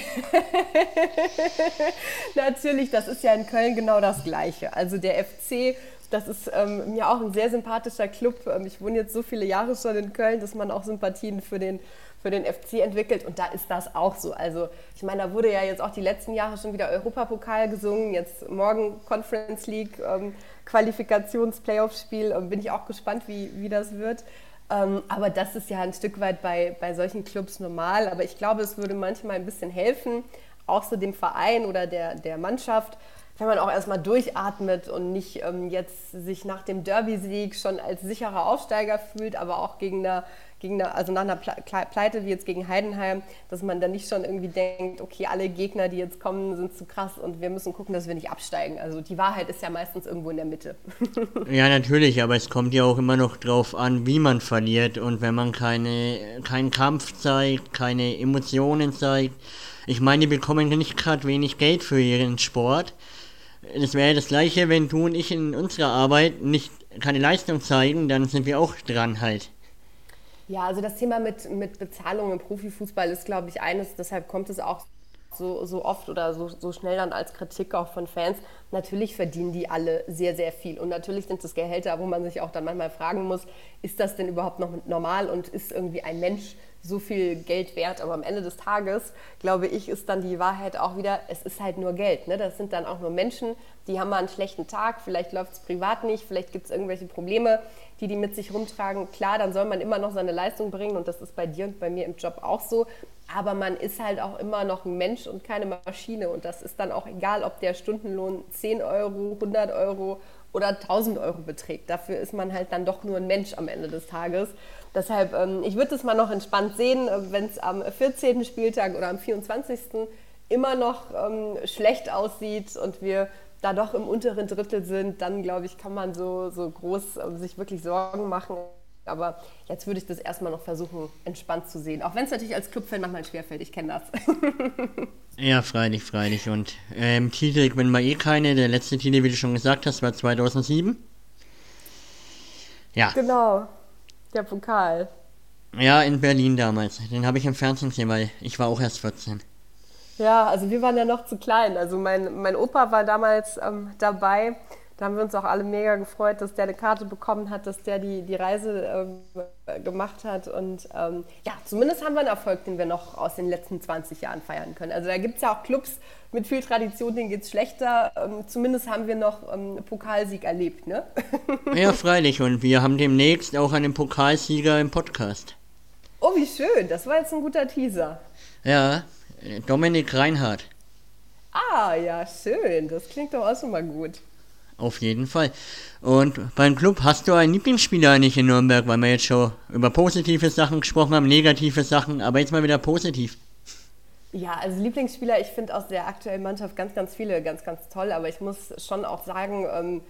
Natürlich, das ist ja in Köln genau das Gleiche. Also der FC Das ist ähm, mir auch ein sehr sympathischer Club. Ähm, ich wohne jetzt so viele Jahre schon in Köln, dass man auch Sympathien für den, für den FC entwickelt. Und da ist das auch so. Also ich meine, da wurde ja jetzt auch die letzten Jahre schon wieder Europapokal gesungen. Jetzt morgen Conference League, ähm, Qualifikations-Playoff-Spiel. Ähm, bin ich auch gespannt, wie, wie das wird. Ähm, aber das ist ja ein Stück weit bei, bei solchen Clubs normal. Aber ich glaube, es würde manchmal ein bisschen helfen, auch so dem Verein oder der, der Mannschaft, wenn man auch erstmal durchatmet und nicht ähm, jetzt sich nach dem Derby-Sieg schon als sicherer Aufsteiger fühlt, aber auch gegen eine, gegen eine, also nach einer Pleite wie jetzt gegen Heidenheim, dass man dann nicht schon irgendwie denkt, okay, alle Gegner, die jetzt kommen, sind zu krass und wir müssen gucken, dass wir nicht absteigen. Also die Wahrheit ist ja meistens irgendwo in der Mitte. ja, natürlich, aber es kommt ja auch immer noch drauf an, wie man verliert und wenn man keine, keinen Kampf zeigt, keine Emotionen zeigt. Ich meine, die bekommen nicht gerade wenig Geld für ihren Sport das wäre das gleiche, wenn du und ich in unserer Arbeit nicht keine Leistung zeigen, dann sind wir auch dran halt. Ja, also das Thema mit, mit Bezahlung im Profifußball ist, glaube ich, eines, deshalb kommt es auch so, so oft oder so, so schnell dann als Kritik auch von Fans. Natürlich verdienen die alle sehr, sehr viel. Und natürlich sind es Gehälter, wo man sich auch dann manchmal fragen muss, ist das denn überhaupt noch normal und ist irgendwie ein Mensch so viel Geld wert. Aber am Ende des Tages, glaube ich, ist dann die Wahrheit auch wieder, es ist halt nur Geld. Ne? Das sind dann auch nur Menschen, die haben mal einen schlechten Tag, vielleicht läuft es privat nicht, vielleicht gibt es irgendwelche Probleme, die die mit sich rumtragen. Klar, dann soll man immer noch seine Leistung bringen und das ist bei dir und bei mir im Job auch so. Aber man ist halt auch immer noch ein Mensch und keine Maschine. Und das ist dann auch egal, ob der Stundenlohn 10 Euro, 100 Euro oder 1000 Euro beträgt. Dafür ist man halt dann doch nur ein Mensch am Ende des Tages. Deshalb, ähm, ich würde es mal noch entspannt sehen, äh, wenn es am 14. Spieltag oder am 24. immer noch ähm, schlecht aussieht und wir da doch im unteren Drittel sind, dann glaube ich, kann man so, so groß äh, sich wirklich Sorgen machen. Aber jetzt würde ich das erstmal noch versuchen, entspannt zu sehen. Auch wenn es natürlich als Clubfan manchmal schwerfällt, ich kenne das. ja, freilich, freilich. Und ähm, Titel gewinnen wir eh keine. Der letzte Titel, wie du schon gesagt hast, war 2007. Ja. Genau. Der Pokal. Ja, in Berlin damals. Den habe ich im Fernsehen gesehen, weil ich war auch erst 14. Ja, also wir waren ja noch zu klein. Also mein, mein Opa war damals ähm, dabei. Da haben wir uns auch alle mega gefreut, dass der eine Karte bekommen hat, dass der die, die Reise äh, gemacht hat. Und ähm, ja, zumindest haben wir einen Erfolg, den wir noch aus den letzten 20 Jahren feiern können. Also da gibt es ja auch Clubs mit viel Tradition, denen geht es schlechter. Ähm, zumindest haben wir noch ähm, Pokalsieg erlebt, ne? ja, freilich. Und wir haben demnächst auch einen Pokalsieger im Podcast. Oh, wie schön. Das war jetzt ein guter Teaser. Ja, Dominik Reinhardt. Ah, ja, schön. Das klingt doch auch schon mal gut. Auf jeden Fall. Und beim Club hast du einen Lieblingsspieler nicht in Nürnberg, weil wir jetzt schon über positive Sachen gesprochen haben, negative Sachen, aber jetzt mal wieder positiv. Ja, also Lieblingsspieler, ich finde aus der aktuellen Mannschaft ganz, ganz viele ganz, ganz toll, aber ich muss schon auch sagen, ähm,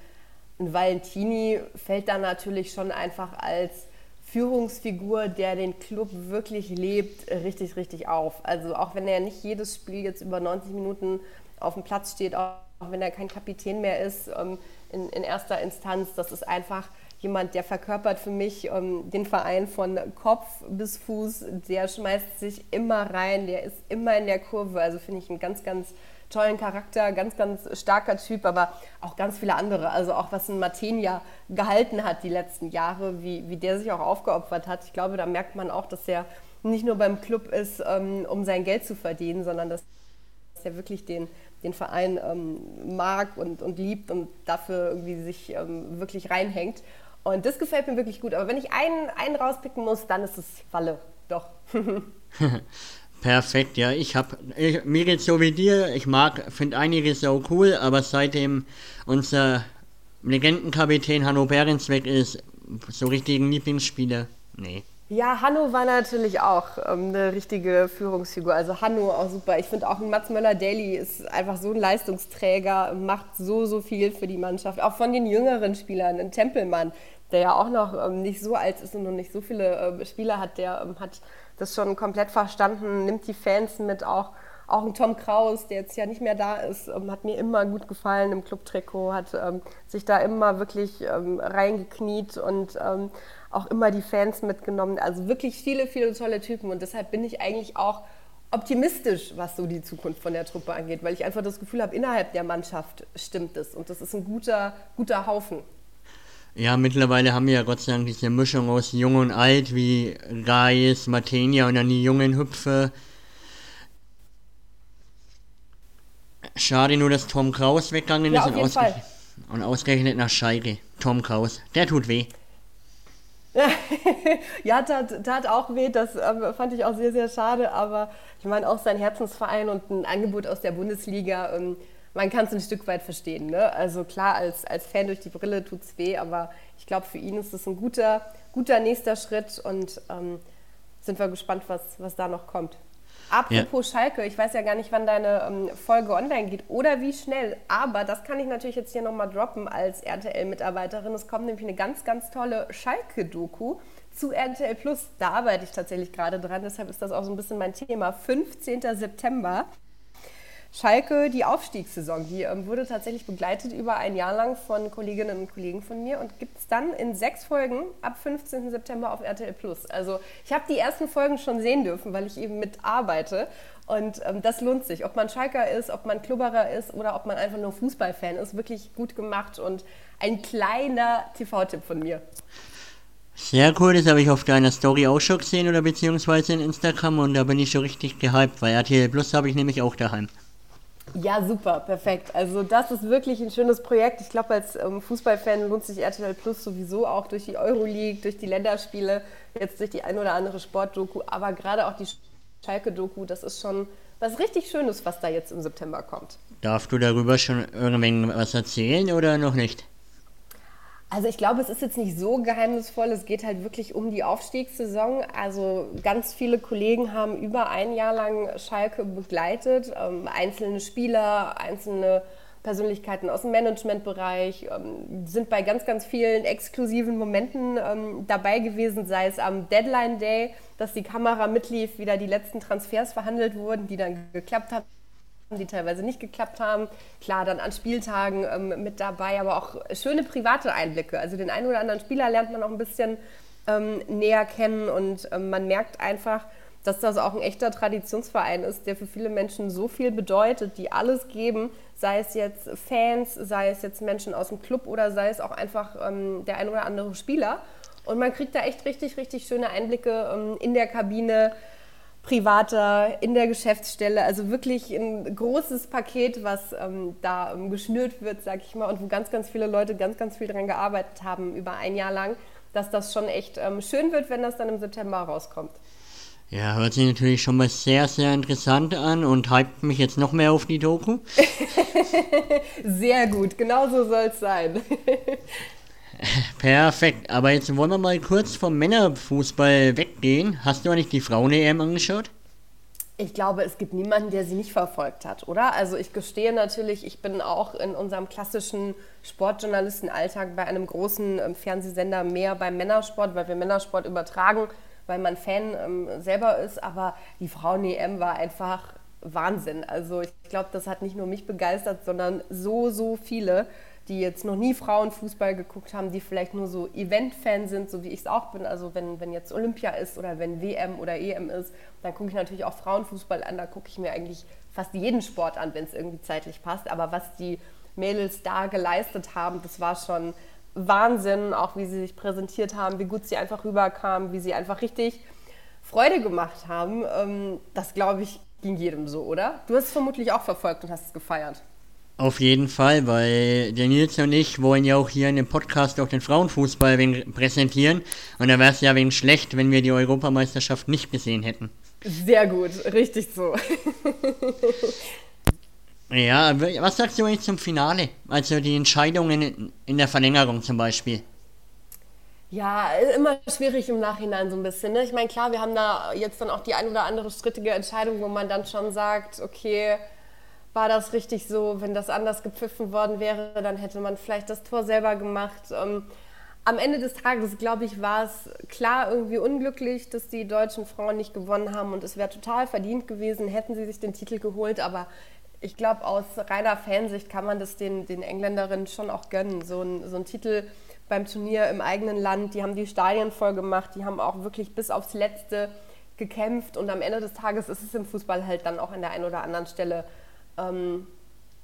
ein Valentini fällt da natürlich schon einfach als Führungsfigur, der den Club wirklich lebt, richtig, richtig auf. Also auch wenn er nicht jedes Spiel jetzt über 90 Minuten auf dem Platz steht, auch auch wenn er kein Kapitän mehr ist ähm, in, in, erster Instanz. Das ist einfach jemand, der verkörpert für mich ähm, den Verein von Kopf bis Fuß. Der schmeißt sich immer rein, der ist immer in der Kurve. Also finde ich einen ganz, ganz tollen Charakter, ganz, ganz starker Typ, aber auch ganz viele andere. Also auch was ein Martenia gehalten hat die letzten Jahre, wie, wie der sich auch aufgeopfert hat. Ich glaube, da merkt man auch, dass er nicht nur beim Club ist, ähm, um sein Geld zu verdienen, sondern dass er wirklich den den Verein ähm, mag und, und liebt und dafür irgendwie sich ähm, wirklich reinhängt. Und das gefällt mir wirklich gut. Aber wenn ich einen, einen rauspicken muss, dann ist es Falle. Doch. Perfekt, ja. Ich habe, mir geht's so wie dir. Ich mag, finde einige so cool, aber seitdem unser Legendenkapitän Hanno Behrens weg ist, so richtigen Lieblingsspieler, nee. Ja, Hanno war natürlich auch ähm, eine richtige Führungsfigur. Also Hanno auch super. Ich finde auch Mats Möller-Daly ist einfach so ein Leistungsträger, macht so, so viel für die Mannschaft. Auch von den jüngeren Spielern. Ein Tempelmann, der ja auch noch ähm, nicht so alt ist und noch nicht so viele äh, Spieler hat, der ähm, hat das schon komplett verstanden, nimmt die Fans mit. Auch, auch ein Tom Kraus, der jetzt ja nicht mehr da ist, ähm, hat mir immer gut gefallen im Clubtrikot, hat ähm, sich da immer wirklich ähm, reingekniet und auch immer die Fans mitgenommen. Also wirklich viele, viele tolle Typen und deshalb bin ich eigentlich auch optimistisch, was so die Zukunft von der Truppe angeht, weil ich einfach das Gefühl habe, innerhalb der Mannschaft stimmt es und das ist ein guter, guter Haufen. Ja, mittlerweile haben wir ja Gott sei Dank diese Mischung aus Jung und Alt, wie Reis, Matenia und dann die jungen Hüpfer. Schade nur, dass Tom Kraus weggegangen Ja, ist und, jeden ausge Fall. und ausgerechnet nach Schalke. Tom Kraus, der tut weh. ja, tat, tat auch weh, das ähm, fand ich auch sehr, sehr schade, aber ich meine auch sein Herzensverein und ein Angebot aus der Bundesliga, ähm, man kann es ein Stück weit verstehen. Ne? Also klar, als, als Fan durch die Brille tut es weh, aber ich glaube, für ihn ist es ein guter, guter nächster Schritt und ähm, sind wir gespannt, was, was da noch kommt. Apropos Schalke, ich weiß ja gar nicht, wann deine ähm, Folge online geht oder wie schnell, aber das kann ich natürlich jetzt hier nochmal droppen als RTL-Mitarbeiterin. Es kommt nämlich eine ganz, ganz tolle Schalke-Doku zu RTL Plus. Da arbeite ich tatsächlich gerade dran, deshalb ist das auch so ein bisschen mein Thema. 15. September. Schalke, die Aufstiegssaison, die ähm, wurde tatsächlich begleitet über ein Jahr lang von Kolleginnen und Kollegen von mir und gibt es dann in sechs Folgen ab 15. September auf RTL Plus. Also ich habe die ersten Folgen schon sehen dürfen, weil ich eben mitarbeite und ähm, das lohnt sich. Ob man Schalker ist, ob man Klubberer ist oder ob man einfach nur Fußballfan ist, wirklich gut gemacht und ein kleiner TV-Tipp von mir. Sehr cool, das habe ich auf deiner Story auch schon gesehen oder beziehungsweise in Instagram und da bin ich schon richtig gehypt, weil RTL Plus habe ich nämlich auch daheim. Ja, super, perfekt. Also das ist wirklich ein schönes Projekt. Ich glaube, als ähm, Fußballfan lohnt sich RTL Plus sowieso auch durch die Euroleague, durch die Länderspiele, jetzt durch die ein oder andere Sportdoku, aber gerade auch die Schalke-Doku, das ist schon was richtig Schönes, was da jetzt im September kommt. Darfst du darüber schon irgendwas erzählen oder noch nicht? Also ich glaube, es ist jetzt nicht so geheimnisvoll. Es geht halt wirklich um die Aufstiegssaison. Also ganz viele Kollegen haben über ein Jahr lang Schalke begleitet. Ähm, einzelne Spieler, einzelne Persönlichkeiten aus dem Managementbereich ähm, sind bei ganz, ganz vielen exklusiven Momenten ähm, dabei gewesen, sei es am Deadline Day, dass die Kamera mitlief, wieder die letzten Transfers verhandelt wurden, die dann geklappt haben die teilweise nicht geklappt haben. Klar, dann an Spieltagen ähm, mit dabei, aber auch schöne private Einblicke. Also den einen oder anderen Spieler lernt man auch ein bisschen ähm, näher kennen und ähm, man merkt einfach, dass das auch ein echter Traditionsverein ist, der für viele Menschen so viel bedeutet, die alles geben, sei es jetzt Fans, sei es jetzt Menschen aus dem Club oder sei es auch einfach ähm, der ein oder andere Spieler. Und man kriegt da echt richtig, richtig schöne Einblicke ähm, in der Kabine, privater, in der Geschäftsstelle. Also wirklich ein großes Paket, was ähm, da ähm, geschnürt wird, sag ich mal, und wo ganz, ganz viele Leute ganz, ganz viel daran gearbeitet haben über ein Jahr lang, dass das schon echt ähm, schön wird, wenn das dann im September rauskommt. Ja, hört sich natürlich schon mal sehr, sehr interessant an und hypt mich jetzt noch mehr auf die Doku. sehr gut, genau so soll es sein. Perfekt, aber jetzt wollen wir mal kurz vom Männerfußball weggehen. Hast du eigentlich die Frauen-EM angeschaut? Ich glaube, es gibt niemanden, der sie nicht verfolgt hat, oder? Also ich gestehe natürlich, ich bin auch in unserem klassischen Sportjournalistenalltag bei einem großen ähm, Fernsehsender mehr beim Männersport, weil wir Männersport übertragen, weil man Fan ähm, selber ist. Aber die Frauen-EM war einfach Wahnsinn. Also ich glaube, das hat nicht nur mich begeistert, sondern so, so viele die jetzt noch nie Frauenfußball geguckt haben, die vielleicht nur so Event-Fan sind, so wie ich es auch bin. Also wenn, wenn jetzt Olympia ist oder wenn WM oder EM ist, dann gucke ich natürlich auch Frauenfußball an. Da gucke ich mir eigentlich fast jeden Sport an, wenn es irgendwie zeitlich passt. Aber was die Mädels da geleistet haben, das war schon Wahnsinn, auch wie sie sich präsentiert haben, wie gut sie einfach rüberkamen, wie sie einfach richtig Freude gemacht haben. Ähm, das, glaube ich, ging jedem so, oder? Du hast es vermutlich auch verfolgt und hast es gefeiert. Auf jeden Fall, weil der Nils und ich wollen ja auch hier in dem Podcast auch den Frauenfußball präsentieren. Und da wäre es ja wegen schlecht, wenn wir die Europameisterschaft nicht gesehen hätten. Sehr gut, richtig so. ja, was sagst du eigentlich zum Finale? Also die Entscheidungen in der Verlängerung zum Beispiel. Ja, immer schwierig im Nachhinein so ein bisschen. Ne? Ich meine, klar, wir haben da jetzt dann auch die ein oder andere strittige Entscheidung, wo man dann schon sagt, okay, war das richtig so. Wenn das anders gepfiffen worden wäre, dann hätte man vielleicht das Tor selber gemacht. Ähm, am Ende des Tages, glaube ich, war es klar irgendwie unglücklich, dass die deutschen Frauen nicht gewonnen haben und es wäre total verdient gewesen, hätten sie sich den Titel geholt. Aber ich glaube, aus reiner Fansicht kann man das den, den Engländerinnen schon auch gönnen. So ein, so ein Titel beim Turnier im eigenen Land, die haben die Stadien voll gemacht, die haben auch wirklich bis aufs Letzte gekämpft und am Ende des Tages ist es im Fußball halt dann auch an der einen oder anderen Stelle ähm,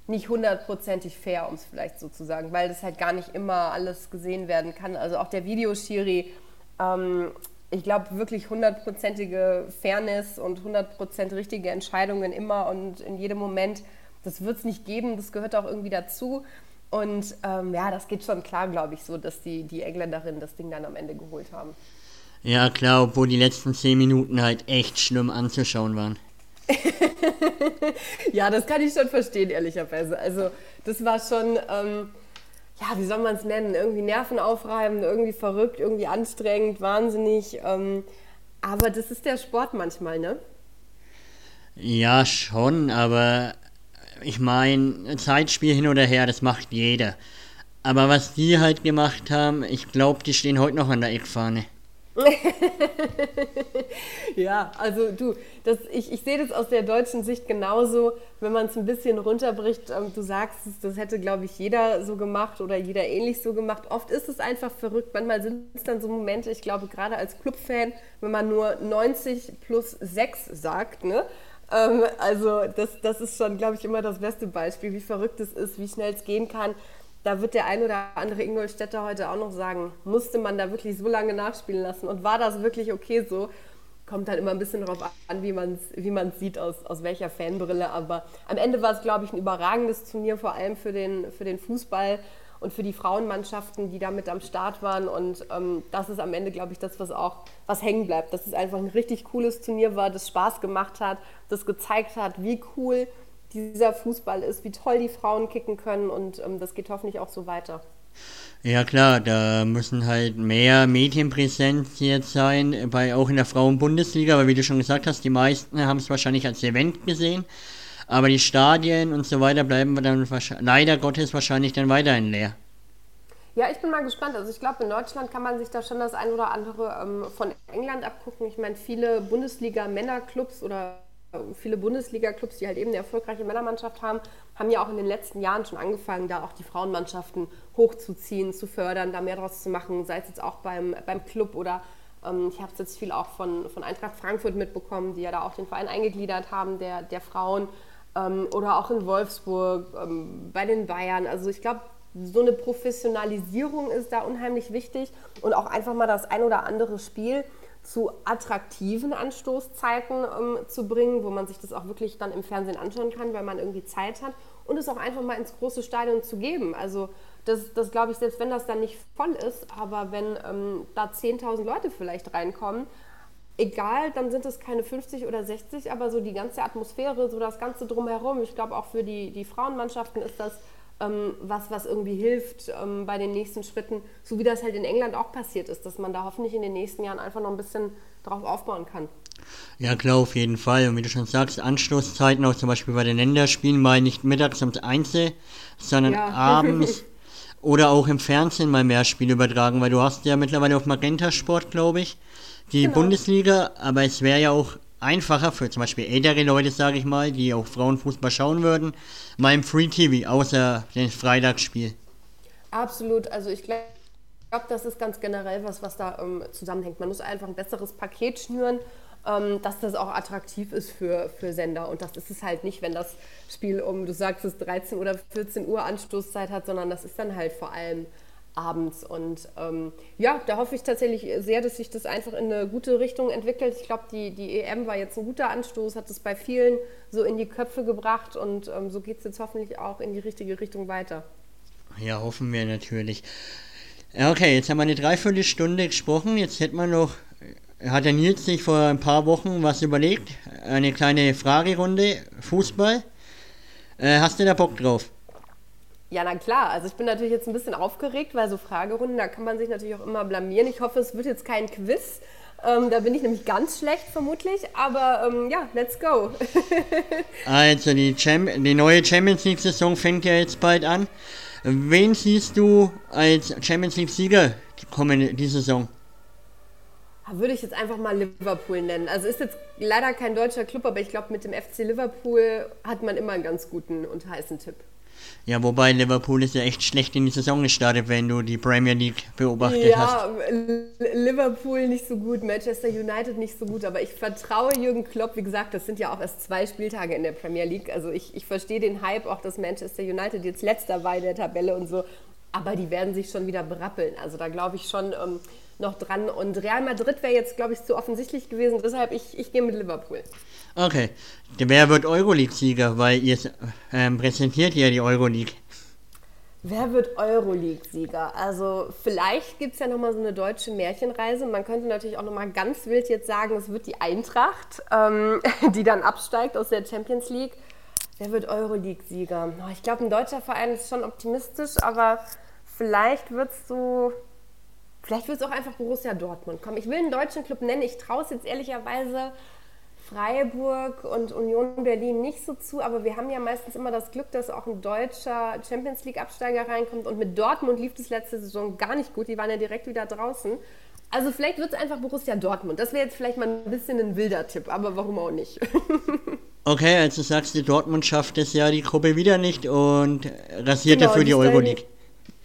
nicht hundertprozentig fair, um es vielleicht so zu sagen, weil das halt gar nicht immer alles gesehen werden kann. Also auch der Videoschiri, ähm, ich glaube wirklich hundertprozentige Fairness und hundertprozent richtige Entscheidungen immer und in jedem Moment, das wird es nicht geben, das gehört auch irgendwie dazu. Und ähm, ja, das geht schon klar, glaube ich, so, dass die, die Engländerinnen das Ding dann am Ende geholt haben. Ja, klar, obwohl die letzten zehn Minuten halt echt schlimm anzuschauen waren. ja, das kann ich schon verstehen, ehrlicherweise. Also, das war schon, ähm, ja, wie soll man es nennen? Irgendwie nervenaufreibend, irgendwie verrückt, irgendwie anstrengend, wahnsinnig. Ähm, aber das ist der Sport manchmal, ne? Ja, schon, aber ich meine, Zeitspiel hin oder her, das macht jeder. Aber was die halt gemacht haben, ich glaube, die stehen heute noch an der Eckfahne. ja, also du, das, ich, ich sehe das aus der deutschen Sicht genauso, wenn man es ein bisschen runterbricht. Ähm, du sagst das hätte, glaube ich, jeder so gemacht oder jeder ähnlich so gemacht. Oft ist es einfach verrückt. Manchmal sind es dann so Momente, ich glaube, gerade als Clubfan, wenn man nur 90 plus 6 sagt, ne? Ähm, also das, das ist schon, glaube ich, immer das beste Beispiel, wie verrückt es ist, wie schnell es gehen kann. Da wird der ein oder andere Ingolstädter heute auch noch sagen, musste man da wirklich so lange nachspielen lassen und war das wirklich okay so? Kommt halt immer ein bisschen darauf an, wie man es wie sieht, aus, aus welcher Fanbrille. Aber am Ende war es, glaube ich, ein überragendes Turnier, vor allem für den, für den Fußball und für die Frauenmannschaften, die da mit am Start waren. Und ähm, das ist am Ende, glaube ich, das, was auch was hängen bleibt. Dass es einfach ein richtig cooles Turnier war, das Spaß gemacht hat, das gezeigt hat, wie cool dieser Fußball ist, wie toll die Frauen kicken können. Und ähm, das geht hoffentlich auch so weiter. Ja klar, da müssen halt mehr Medienpräsenz jetzt sein, bei, auch in der Frauenbundesliga, weil wie du schon gesagt hast, die meisten haben es wahrscheinlich als Event gesehen. Aber die Stadien und so weiter bleiben dann leider Gottes wahrscheinlich dann weiterhin leer. Ja, ich bin mal gespannt. Also ich glaube, in Deutschland kann man sich da schon das ein oder andere ähm, von England abgucken. Ich meine, viele Bundesliga-Männerclubs oder viele Bundesliga-Clubs, die halt eben eine erfolgreiche Männermannschaft haben, haben ja auch in den letzten Jahren schon angefangen, da auch die Frauenmannschaften hochzuziehen, zu fördern, da mehr draus zu machen, sei es jetzt auch beim, beim Club oder ähm, ich habe es jetzt viel auch von, von Eintracht Frankfurt mitbekommen, die ja da auch den Verein eingegliedert haben, der, der Frauen ähm, oder auch in Wolfsburg, ähm, bei den Bayern. Also ich glaube, so eine Professionalisierung ist da unheimlich wichtig und auch einfach mal das ein oder andere Spiel zu attraktiven Anstoßzeiten ähm, zu bringen, wo man sich das auch wirklich dann im Fernsehen anschauen kann, weil man irgendwie Zeit hat und es auch einfach mal ins große Stadion zu geben. Also das, das glaube ich, selbst wenn das dann nicht voll ist, aber wenn ähm, da 10.000 Leute vielleicht reinkommen, egal, dann sind es keine 50 oder 60, aber so die ganze Atmosphäre, so das Ganze drumherum. Ich glaube, auch für die, die Frauenmannschaften ist das ähm, was, was irgendwie hilft ähm, bei den nächsten Schritten, so wie das halt in England auch passiert ist, dass man da hoffentlich in den nächsten Jahren einfach noch ein bisschen drauf aufbauen kann. Ja, klar, auf jeden Fall. Und wie du schon sagst, Anstoßzeiten auch zum Beispiel bei den Länderspielen mal nicht mittags um eins, sondern ja. abends oder auch im Fernsehen mal mehr Spiele übertragen, weil du hast ja mittlerweile auf Magenta Sport, glaube ich, die genau. Bundesliga, aber es wäre ja auch einfacher für zum Beispiel ältere Leute, sage ich mal, die auch Frauenfußball schauen würden, mal im Free TV, außer dem Freitagsspiel. Absolut, also ich glaube, das ist ganz generell was, was da ähm, zusammenhängt. Man muss einfach ein besseres Paket schnüren, ähm, dass das auch attraktiv ist für, für Sender. Und das ist es halt nicht, wenn das Spiel um, du sagst es, 13 oder 14 Uhr Anstoßzeit hat, sondern das ist dann halt vor allem abends. Und ähm, ja, da hoffe ich tatsächlich sehr, dass sich das einfach in eine gute Richtung entwickelt. Ich glaube, die, die EM war jetzt ein guter Anstoß, hat es bei vielen so in die Köpfe gebracht und ähm, so geht es jetzt hoffentlich auch in die richtige Richtung weiter. Ja, hoffen wir natürlich. Okay, jetzt haben wir eine Dreiviertelstunde gesprochen. Jetzt hätte man noch, hat der Nils sich vor ein paar Wochen was überlegt. Eine kleine Fragerunde, Fußball. Äh, hast du da Bock drauf? Ja, na klar. Also ich bin natürlich jetzt ein bisschen aufgeregt, weil so Fragerunden, da kann man sich natürlich auch immer blamieren. Ich hoffe, es wird jetzt kein Quiz. Ähm, da bin ich nämlich ganz schlecht vermutlich, aber ähm, ja, let's go. also die, die neue Champions League-Saison fängt ja jetzt bald an. Wen siehst du als Champions League-Sieger kommende die Saison? Würde ich jetzt einfach mal Liverpool nennen. Also ist jetzt leider kein deutscher Club, aber ich glaube, mit dem FC Liverpool hat man immer einen ganz guten und heißen Tipp. Ja, wobei Liverpool ist ja echt schlecht in die Saison gestartet, wenn du die Premier League beobachtet ja, hast. Ja, Liverpool nicht so gut, Manchester United nicht so gut, aber ich vertraue Jürgen Klopp, wie gesagt, das sind ja auch erst zwei Spieltage in der Premier League. Also ich, ich verstehe den Hype auch, dass Manchester United jetzt letzter war in der Tabelle und so, aber die werden sich schon wieder berappeln. Also da glaube ich schon ähm, noch dran. Und Real Madrid wäre jetzt, glaube ich, zu offensichtlich gewesen, deshalb ich, ich gehe mit Liverpool. Okay. Wer wird Euroleague-Sieger? Weil ihr ähm, präsentiert ja die Euroleague. Wer wird Euroleague-Sieger? Also vielleicht gibt es ja nochmal so eine deutsche Märchenreise. Man könnte natürlich auch nochmal ganz wild jetzt sagen, es wird die Eintracht, ähm, die dann absteigt aus der Champions League. Wer wird Euroleague-Sieger? Oh, ich glaube, ein deutscher Verein ist schon optimistisch, aber vielleicht wird es so... Vielleicht wird es auch einfach Borussia Dortmund. Komm, ich will einen deutschen Club nennen. Ich traue es jetzt ehrlicherweise Freiburg und Union Berlin nicht so zu, aber wir haben ja meistens immer das Glück, dass auch ein deutscher Champions League-Absteiger reinkommt. Und mit Dortmund lief das letzte Saison gar nicht gut. Die waren ja direkt wieder draußen. Also vielleicht wird es einfach Borussia Dortmund. Das wäre jetzt vielleicht mal ein bisschen ein wilder Tipp, aber warum auch nicht? okay, also sagst du, Dortmund schafft es ja die Gruppe wieder nicht und rasiert genau, dafür die, die Euroleague.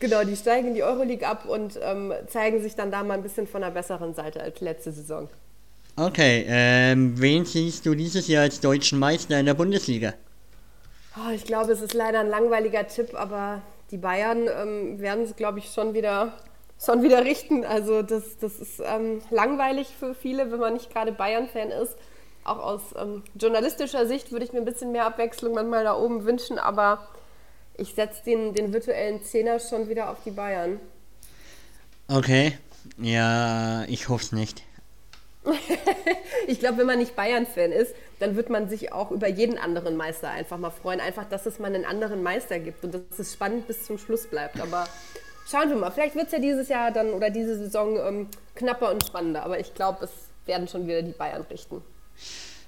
Genau, die steigen in die Euroleague ab und ähm, zeigen sich dann da mal ein bisschen von der besseren Seite als letzte Saison. Okay, ähm, wen siehst du dieses Jahr als deutschen Meister in der Bundesliga? Oh, ich glaube, es ist leider ein langweiliger Tipp, aber die Bayern ähm, werden es, glaube ich, schon wieder, schon wieder richten. Also das, das ist ähm, langweilig für viele, wenn man nicht gerade Bayern-Fan ist. Auch aus ähm, journalistischer Sicht würde ich mir ein bisschen mehr Abwechslung manchmal da oben wünschen, aber ich setze den, den virtuellen Zehner schon wieder auf die Bayern. Okay, ja, ich hoffe es nicht. ich glaube, wenn man nicht Bayern-Fan ist, dann wird man sich auch über jeden anderen Meister einfach mal freuen. Einfach, dass es mal einen anderen Meister gibt und dass es spannend bis zum Schluss bleibt. Aber schauen wir mal. Vielleicht wird es ja dieses Jahr dann oder diese Saison ähm, knapper und spannender. Aber ich glaube, es werden schon wieder die Bayern richten.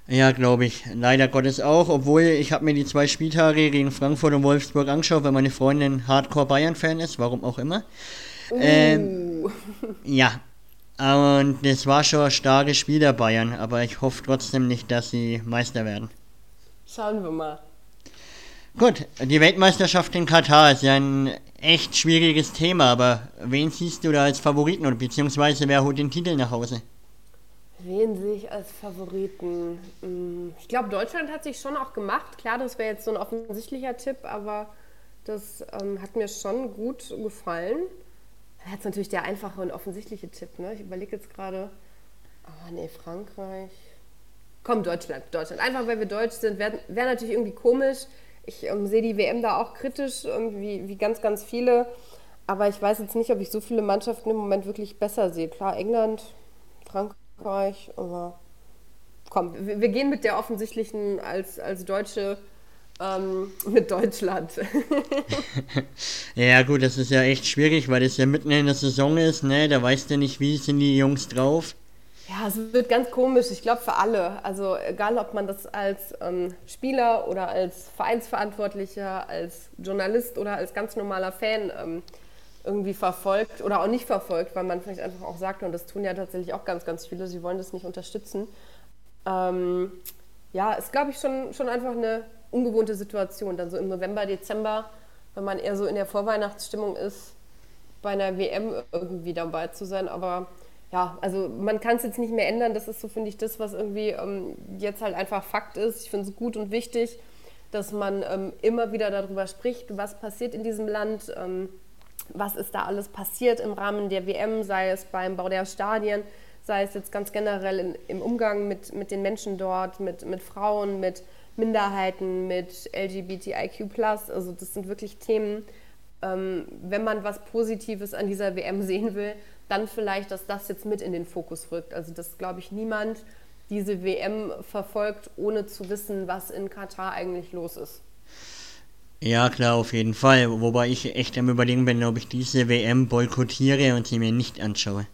Ja, glaube ich. Leider Gottes auch. Obwohl ich habe mir die zwei Spieltage gegen Frankfurt und Wolfsburg angeschaut, weil meine Freundin Hardcore Bayern-Fan ist, warum auch immer. Uh. Ähm, ja, und es war schon ein starkes Spiel der Bayern, aber ich hoffe trotzdem nicht, dass sie Meister werden. Schauen wir mal. Gut, die Weltmeisterschaft in Katar ist ja ein echt schwieriges Thema, aber wen siehst du da als Favoriten oder beziehungsweise wer holt den Titel nach Hause? Wen sehe ich als Favoriten? Hm, ich glaube, Deutschland hat sich schon auch gemacht. Klar, das wäre jetzt so ein offensichtlicher Tipp, aber das ähm, hat mir schon gut gefallen. Jetzt natürlich der einfache und offensichtliche Tipp. Ne? Ich überlege jetzt gerade, ah nee, Frankreich. Komm, Deutschland, Deutschland. Einfach weil wir deutsch sind, wäre wär natürlich irgendwie komisch. Ich ähm, sehe die WM da auch kritisch, irgendwie wie ganz, ganz viele. Aber ich weiß jetzt nicht, ob ich so viele Mannschaften im Moment wirklich besser sehe. Klar, England, Frankreich, aber komm, wir, wir gehen mit der offensichtlichen als, als Deutsche ähm, mit Deutschland. ja gut, das ist ja echt schwierig, weil es ja mitten in der Saison ist, ne? Da weißt du nicht, wie sind die Jungs drauf. Ja, es wird ganz komisch, ich glaube für alle. Also egal, ob man das als ähm, Spieler oder als Vereinsverantwortlicher, als Journalist oder als ganz normaler Fan ähm, irgendwie verfolgt oder auch nicht verfolgt, weil man vielleicht einfach auch sagt, und das tun ja tatsächlich auch ganz, ganz viele, sie wollen das nicht unterstützen. Ähm, ja, ist glaube ich schon, schon einfach eine ungewohnte Situation. Dann so im November, Dezember, wenn man eher so in der Vorweihnachtsstimmung ist, bei einer WM irgendwie dabei zu sein. Aber ja, also man kann es jetzt nicht mehr ändern. Das ist so, finde ich, das, was irgendwie ähm, jetzt halt einfach Fakt ist. Ich finde es gut und wichtig, dass man ähm, immer wieder darüber spricht, was passiert in diesem Land, ähm, was ist da alles passiert im Rahmen der WM, sei es beim Bau der Stadien, sei es jetzt ganz generell in, im Umgang mit, mit den Menschen dort, mit, mit Frauen, mit Minderheiten, mit LGBTIQ. Also das sind wirklich Themen, ähm, wenn man was Positives an dieser WM sehen will, dann vielleicht, dass das jetzt mit in den Fokus rückt. Also dass, glaube ich, niemand diese WM verfolgt, ohne zu wissen, was in Katar eigentlich los ist. Ja, klar, auf jeden Fall. Wobei ich echt am Überlegen bin, ob ich diese WM boykottiere und sie mir nicht anschaue.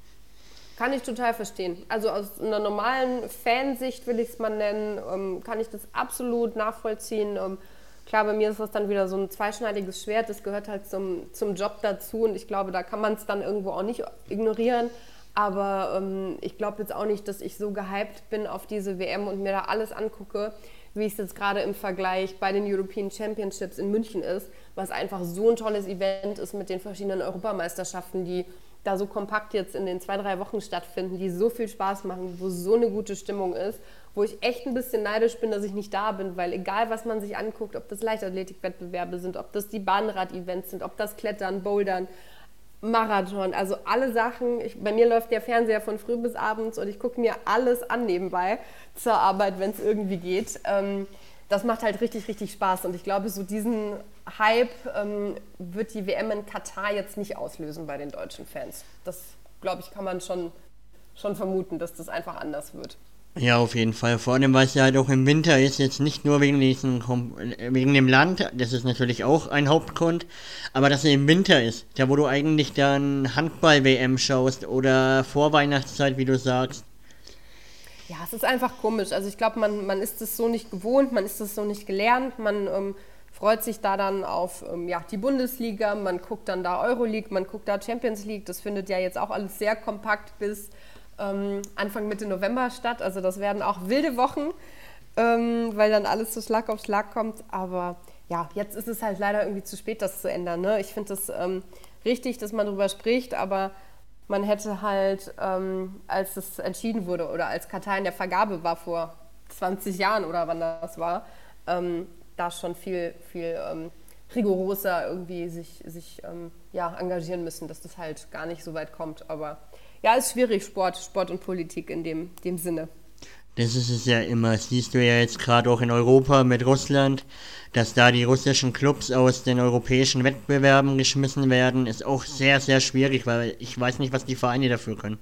Kann ich total verstehen. Also aus einer normalen Fansicht will ich es mal nennen, ähm, kann ich das absolut nachvollziehen. Ähm, klar, bei mir ist das dann wieder so ein zweischneidiges Schwert. Das gehört halt zum, zum Job dazu und ich glaube, da kann man es dann irgendwo auch nicht ignorieren. Aber ähm, ich glaube jetzt auch nicht, dass ich so gehypt bin auf diese WM und mir da alles angucke, wie es jetzt gerade im Vergleich bei den European Championships in München ist, was einfach so ein tolles Event ist mit den verschiedenen Europameisterschaften, die da so kompakt jetzt in den zwei, drei Wochen stattfinden, die so viel Spaß machen, wo so eine gute Stimmung ist, wo ich echt ein bisschen neidisch bin, dass ich nicht da bin, weil egal, was man sich anguckt, ob das Leichtathletikwettbewerbe sind, ob das die Bahnrad-Events sind, ob das Klettern, Bouldern, Marathon, also alle Sachen. Ich, bei mir läuft der Fernseher von früh bis abends und ich gucke mir alles an nebenbei zur Arbeit, wenn es irgendwie geht. Ähm, das macht halt richtig, richtig Spaß und ich glaube, so diesen Hype ähm, wird die WM in Katar jetzt nicht auslösen bei den deutschen Fans. Das, glaube ich, kann man schon, schon vermuten, dass das einfach anders wird. Ja, auf jeden Fall. Vor allem, weil es ja halt auch im Winter ist, jetzt nicht nur wegen, diesen, wegen dem Land, das ist natürlich auch ein Hauptgrund, aber dass es im Winter ist, da wo du eigentlich dann Handball-WM schaust oder Vorweihnachtszeit, wie du sagst. Ja, es ist einfach komisch. Also ich glaube, man, man ist es so nicht gewohnt, man ist es so nicht gelernt, man ähm, freut sich da dann auf ähm, ja, die Bundesliga, man guckt dann da Euroleague, man guckt da Champions League, das findet ja jetzt auch alles sehr kompakt bis ähm, Anfang Mitte November statt. Also das werden auch wilde Wochen, ähm, weil dann alles so Schlag auf Schlag kommt. Aber ja, jetzt ist es halt leider irgendwie zu spät, das zu ändern. Ne? Ich finde es ähm, richtig, dass man darüber spricht, aber man hätte halt, ähm, als es entschieden wurde oder als Katar in der Vergabe war vor 20 Jahren oder wann das war, ähm, da schon viel, viel ähm, rigoroser irgendwie sich, sich ja, engagieren müssen, dass das halt gar nicht so weit kommt. Aber ja, ist schwierig, Sport, Sport und Politik in dem, dem Sinne. Das ist es ja immer. siehst du ja jetzt gerade auch in Europa mit Russland, dass da die russischen Clubs aus den europäischen Wettbewerben geschmissen werden, ist auch sehr, sehr schwierig, weil ich weiß nicht, was die Vereine dafür können.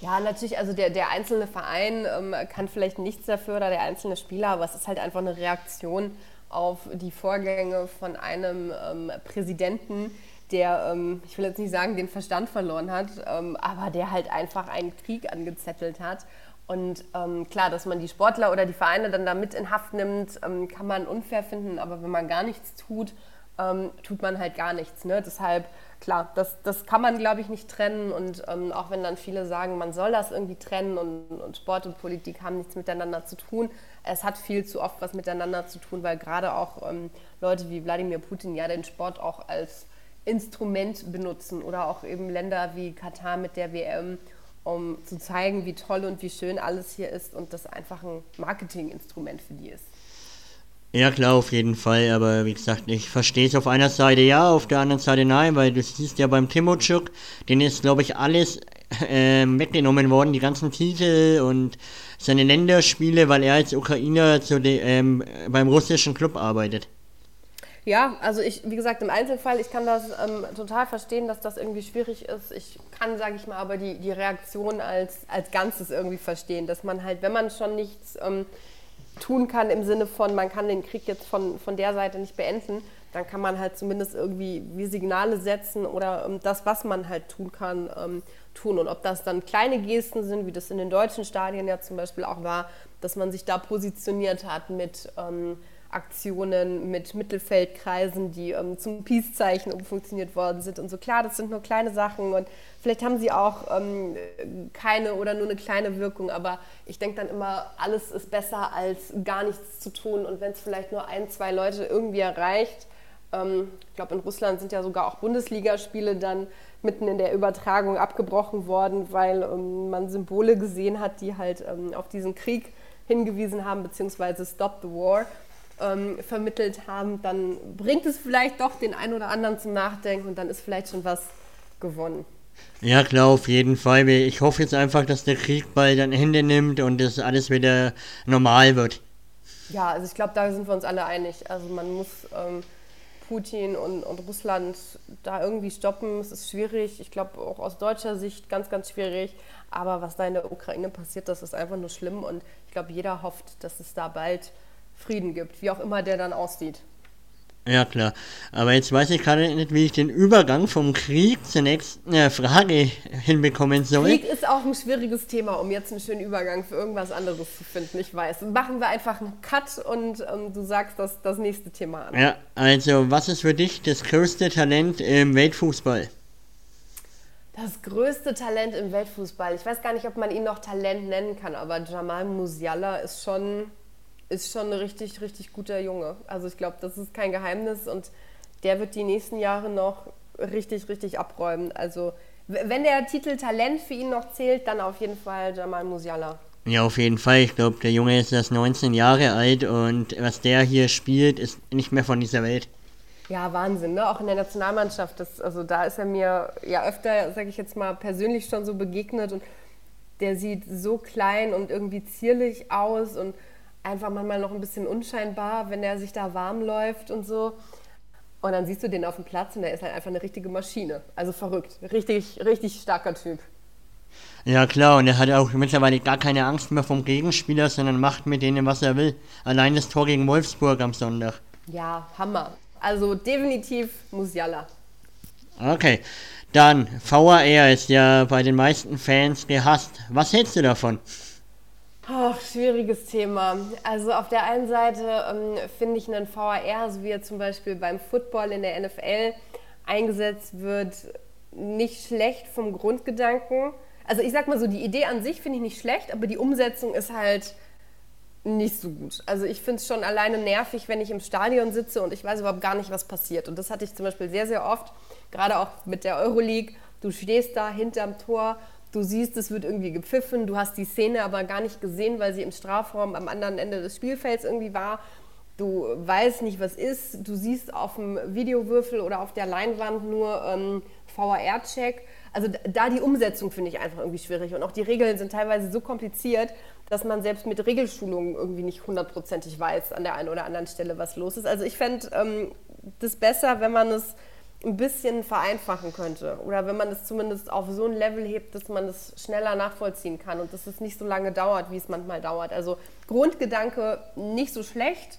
Ja, natürlich, also der, der einzelne Verein ähm, kann vielleicht nichts dafür oder der einzelne Spieler, aber es ist halt einfach eine Reaktion auf die Vorgänge von einem ähm, Präsidenten, der, ähm, ich will jetzt nicht sagen, den Verstand verloren hat, ähm, aber der halt einfach einen Krieg angezettelt hat. Und ähm, klar, dass man die Sportler oder die Vereine dann da mit in Haft nimmt, ähm, kann man unfair finden, aber wenn man gar nichts tut, ähm, tut man halt gar nichts. Ne? Deshalb, klar, das, das kann man, glaube ich, nicht trennen. Und ähm, auch wenn dann viele sagen, man soll das irgendwie trennen und, und Sport und Politik haben nichts miteinander zu tun, es hat viel zu oft was miteinander zu tun, weil gerade auch Leute wie Wladimir Putin ja den Sport auch als Instrument benutzen oder auch eben Länder wie Katar mit der WM, um zu zeigen, wie toll und wie schön alles hier ist und das einfach ein Marketinginstrument für die ist. Ja, klar, auf jeden Fall, aber wie gesagt, ich verstehe es auf einer Seite ja, auf der anderen Seite nein, weil du siehst ja beim Timotschuk, den ist, glaube ich, alles äh, weggenommen worden, die ganzen Titel und seine Länderspiele, weil er als Ukrainer zu de, ähm, beim russischen Club arbeitet. Ja, also ich, wie gesagt, im Einzelfall, ich kann das ähm, total verstehen, dass das irgendwie schwierig ist. Ich kann, sage ich mal, aber die, die Reaktion als, als Ganzes irgendwie verstehen, dass man halt, wenn man schon nichts ähm, tun kann im Sinne von, man kann den Krieg jetzt von, von der Seite nicht beenden, dann kann man halt zumindest irgendwie wie Signale setzen oder ähm, das, was man halt tun kann, ähm, tun. Und ob das dann kleine Gesten sind, wie das in den deutschen Stadien ja zum Beispiel auch war, dass man sich da positioniert hat mit ähm, Aktionen mit Mittelfeldkreisen, die ähm, zum Peace-Zeichen umfunktioniert worden sind und so. Klar, das sind nur kleine Sachen und vielleicht haben sie auch ähm, keine oder nur eine kleine Wirkung, aber ich denke dann immer, alles ist besser als gar nichts zu tun und wenn es vielleicht nur ein, zwei Leute irgendwie erreicht, ähm, ich glaube in Russland sind ja sogar auch Bundesligaspiele dann mitten in der Übertragung abgebrochen worden, weil ähm, man Symbole gesehen hat, die halt ähm, auf diesen Krieg hingewiesen haben, beziehungsweise Stop the War ähm, vermittelt haben, dann bringt es vielleicht doch den einen oder anderen zum Nachdenken und dann ist vielleicht schon was gewonnen. Ja, klar, auf jeden Fall. Ich hoffe jetzt einfach, dass der Krieg bald ein Ende nimmt und dass alles wieder normal wird. Ja, also ich glaube, da sind wir uns alle einig. Also man muss ähm, Putin und, und Russland da irgendwie stoppen. Es ist schwierig. Ich glaube auch aus deutscher Sicht ganz, ganz schwierig. Aber was da in der Ukraine passiert, das ist einfach nur schlimm. Und ich glaube, jeder hofft, dass es da bald Frieden gibt, wie auch immer der dann aussieht. Ja, klar. Aber jetzt weiß ich gerade nicht, wie ich den Übergang vom Krieg zur nächsten äh, Frage hinbekommen soll. Krieg ist auch ein schwieriges Thema, um jetzt einen schönen Übergang für irgendwas anderes zu finden. Ich weiß. Machen wir einfach einen Cut und ähm, du sagst das, das nächste Thema an. Ja, also, was ist für dich das größte Talent im Weltfußball? Das größte Talent im Weltfußball. Ich weiß gar nicht, ob man ihn noch Talent nennen kann, aber Jamal Musiala ist schon, ist schon ein richtig, richtig guter Junge. Also ich glaube, das ist kein Geheimnis und der wird die nächsten Jahre noch richtig, richtig abräumen. Also wenn der Titel Talent für ihn noch zählt, dann auf jeden Fall Jamal Musiala. Ja, auf jeden Fall. Ich glaube, der Junge ist erst 19 Jahre alt und was der hier spielt, ist nicht mehr von dieser Welt. Ja, Wahnsinn, ne? Auch in der Nationalmannschaft. Das, also da ist er mir ja öfter, sage ich jetzt mal, persönlich schon so begegnet und der sieht so klein und irgendwie zierlich aus und einfach manchmal noch ein bisschen unscheinbar, wenn er sich da warm läuft und so. Und dann siehst du den auf dem Platz und der ist halt einfach eine richtige Maschine. Also verrückt. Richtig, richtig starker Typ. Ja klar, und er hat auch mittlerweile gar keine Angst mehr vom Gegenspieler, sondern macht mit denen, was er will. Allein das Tor gegen Wolfsburg am Sonntag. Ja, Hammer. Also definitiv Musiala. Okay, dann VAR ist ja bei den meisten Fans gehasst. Was hältst du davon? Ach, schwieriges Thema. Also auf der einen Seite ähm, finde ich einen VAR, so wie er zum Beispiel beim Football in der NFL eingesetzt wird, nicht schlecht vom Grundgedanken. Also ich sag mal so, die Idee an sich finde ich nicht schlecht, aber die Umsetzung ist halt nicht so gut. Also ich finde es schon alleine nervig, wenn ich im Stadion sitze und ich weiß überhaupt gar nicht, was passiert. Und das hatte ich zum Beispiel sehr, sehr oft, gerade auch mit der Euroleague. Du stehst da hinterm Tor, du siehst, es wird irgendwie gepfiffen, du hast die Szene aber gar nicht gesehen, weil sie im Strafraum am anderen Ende des Spielfelds irgendwie war. Du weißt nicht, was ist. Du siehst auf dem Videowürfel oder auf der Leinwand nur ähm, VAR-Check. Also da die Umsetzung finde ich einfach irgendwie schwierig. Und auch die Regeln sind teilweise so kompliziert, dass man selbst mit Regelschulungen irgendwie nicht hundertprozentig weiß an der einen oder anderen Stelle, was los ist. Also ich fände ähm, das besser, wenn man es ein bisschen vereinfachen könnte oder wenn man es zumindest auf so ein Level hebt, dass man es schneller nachvollziehen kann und dass es nicht so lange dauert, wie es manchmal dauert. Also Grundgedanke nicht so schlecht,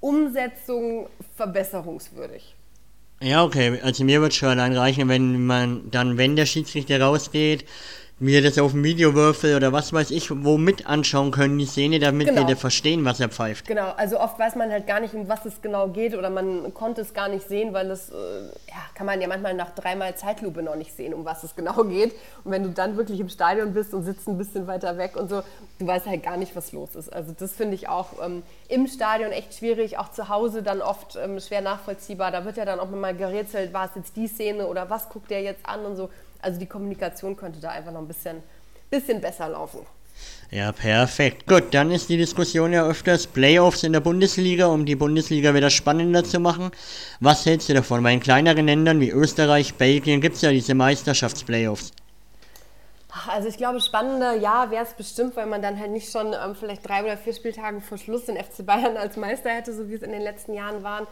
Umsetzung verbesserungswürdig. Ja, okay. Also mir wird schon allein reichen, wenn man dann, wenn der Schiedsrichter rausgeht, mir das auf dem Videowürfel oder was weiß ich, womit anschauen können, die Szene, damit genau. wir verstehen, was er pfeift. Genau, also oft weiß man halt gar nicht, um was es genau geht oder man konnte es gar nicht sehen, weil es, äh, ja, kann man ja manchmal nach dreimal Zeitlupe noch nicht sehen, um was es genau geht. Und wenn du dann wirklich im Stadion bist und sitzt ein bisschen weiter weg und so, du weißt halt gar nicht, was los ist. Also das finde ich auch ähm, im Stadion echt schwierig, auch zu Hause dann oft ähm, schwer nachvollziehbar. Da wird ja dann auch mal gerätselt, war es jetzt die Szene oder was guckt der jetzt an und so. Also die Kommunikation könnte da einfach noch ein bisschen, bisschen besser laufen. Ja, perfekt. Gut, dann ist die Diskussion ja öfters Playoffs in der Bundesliga, um die Bundesliga wieder spannender zu machen. Was hältst du davon? Bei den kleineren Ländern wie Österreich, Belgien gibt es ja diese Meisterschaftsplayoffs. Also ich glaube, spannender, ja, wäre es bestimmt, weil man dann halt nicht schon ähm, vielleicht drei oder vier Spieltage vor Schluss den FC Bayern als Meister hätte, so wie es in den letzten Jahren waren.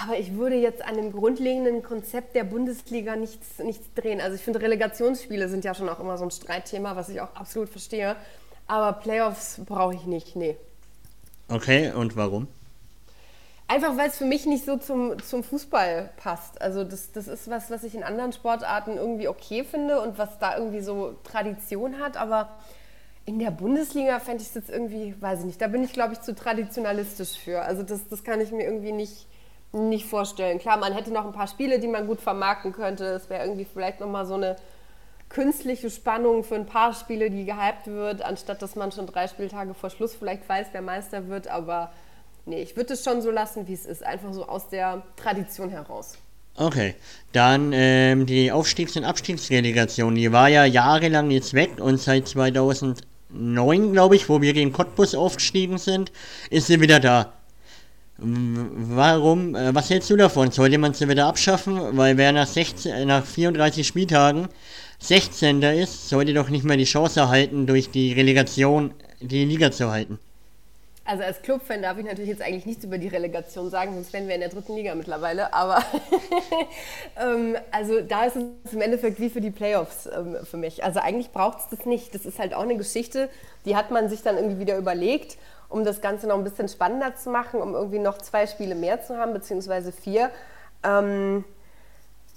Aber ich würde jetzt an dem grundlegenden Konzept der Bundesliga nichts, nichts drehen. Also ich finde, Relegationsspiele sind ja schon auch immer so ein Streitthema, was ich auch absolut verstehe. Aber Playoffs brauche ich nicht, nee. Okay, und warum? Einfach weil es für mich nicht so zum, zum Fußball passt. Also das, das ist was, was ich in anderen Sportarten irgendwie okay finde und was da irgendwie so Tradition hat. Aber in der Bundesliga fände ich es jetzt irgendwie, weiß ich nicht, da bin ich, glaube ich, zu traditionalistisch für. Also das, das kann ich mir irgendwie nicht, nicht vorstellen. Klar, man hätte noch ein paar Spiele, die man gut vermarkten könnte. Es wäre irgendwie vielleicht nochmal so eine künstliche Spannung für ein paar Spiele, die gehypt wird, anstatt dass man schon drei Spieltage vor Schluss vielleicht weiß, wer Meister wird. Aber nee, ich würde es schon so lassen, wie es ist. Einfach so aus der Tradition heraus. Okay, dann ähm, die Aufstiegs- und Abstiegsrelegation, die war ja jahrelang jetzt weg und seit 2009, glaube ich, wo wir gegen Cottbus aufgestiegen sind, ist sie wieder da. Warum? Äh, was hältst du davon? Sollte man sie wieder abschaffen? Weil wer nach, 16, äh, nach 34 Spieltagen 16. ist, sollte doch nicht mehr die Chance erhalten, durch die Relegation die Liga zu halten. Also als Clubfan darf ich natürlich jetzt eigentlich nichts über die Relegation sagen, sonst wären wir in der dritten Liga mittlerweile. Aber ähm, also da ist es im Endeffekt wie für die Playoffs ähm, für mich. Also eigentlich braucht es das nicht. Das ist halt auch eine Geschichte, die hat man sich dann irgendwie wieder überlegt um das Ganze noch ein bisschen spannender zu machen, um irgendwie noch zwei Spiele mehr zu haben, beziehungsweise vier. Ähm,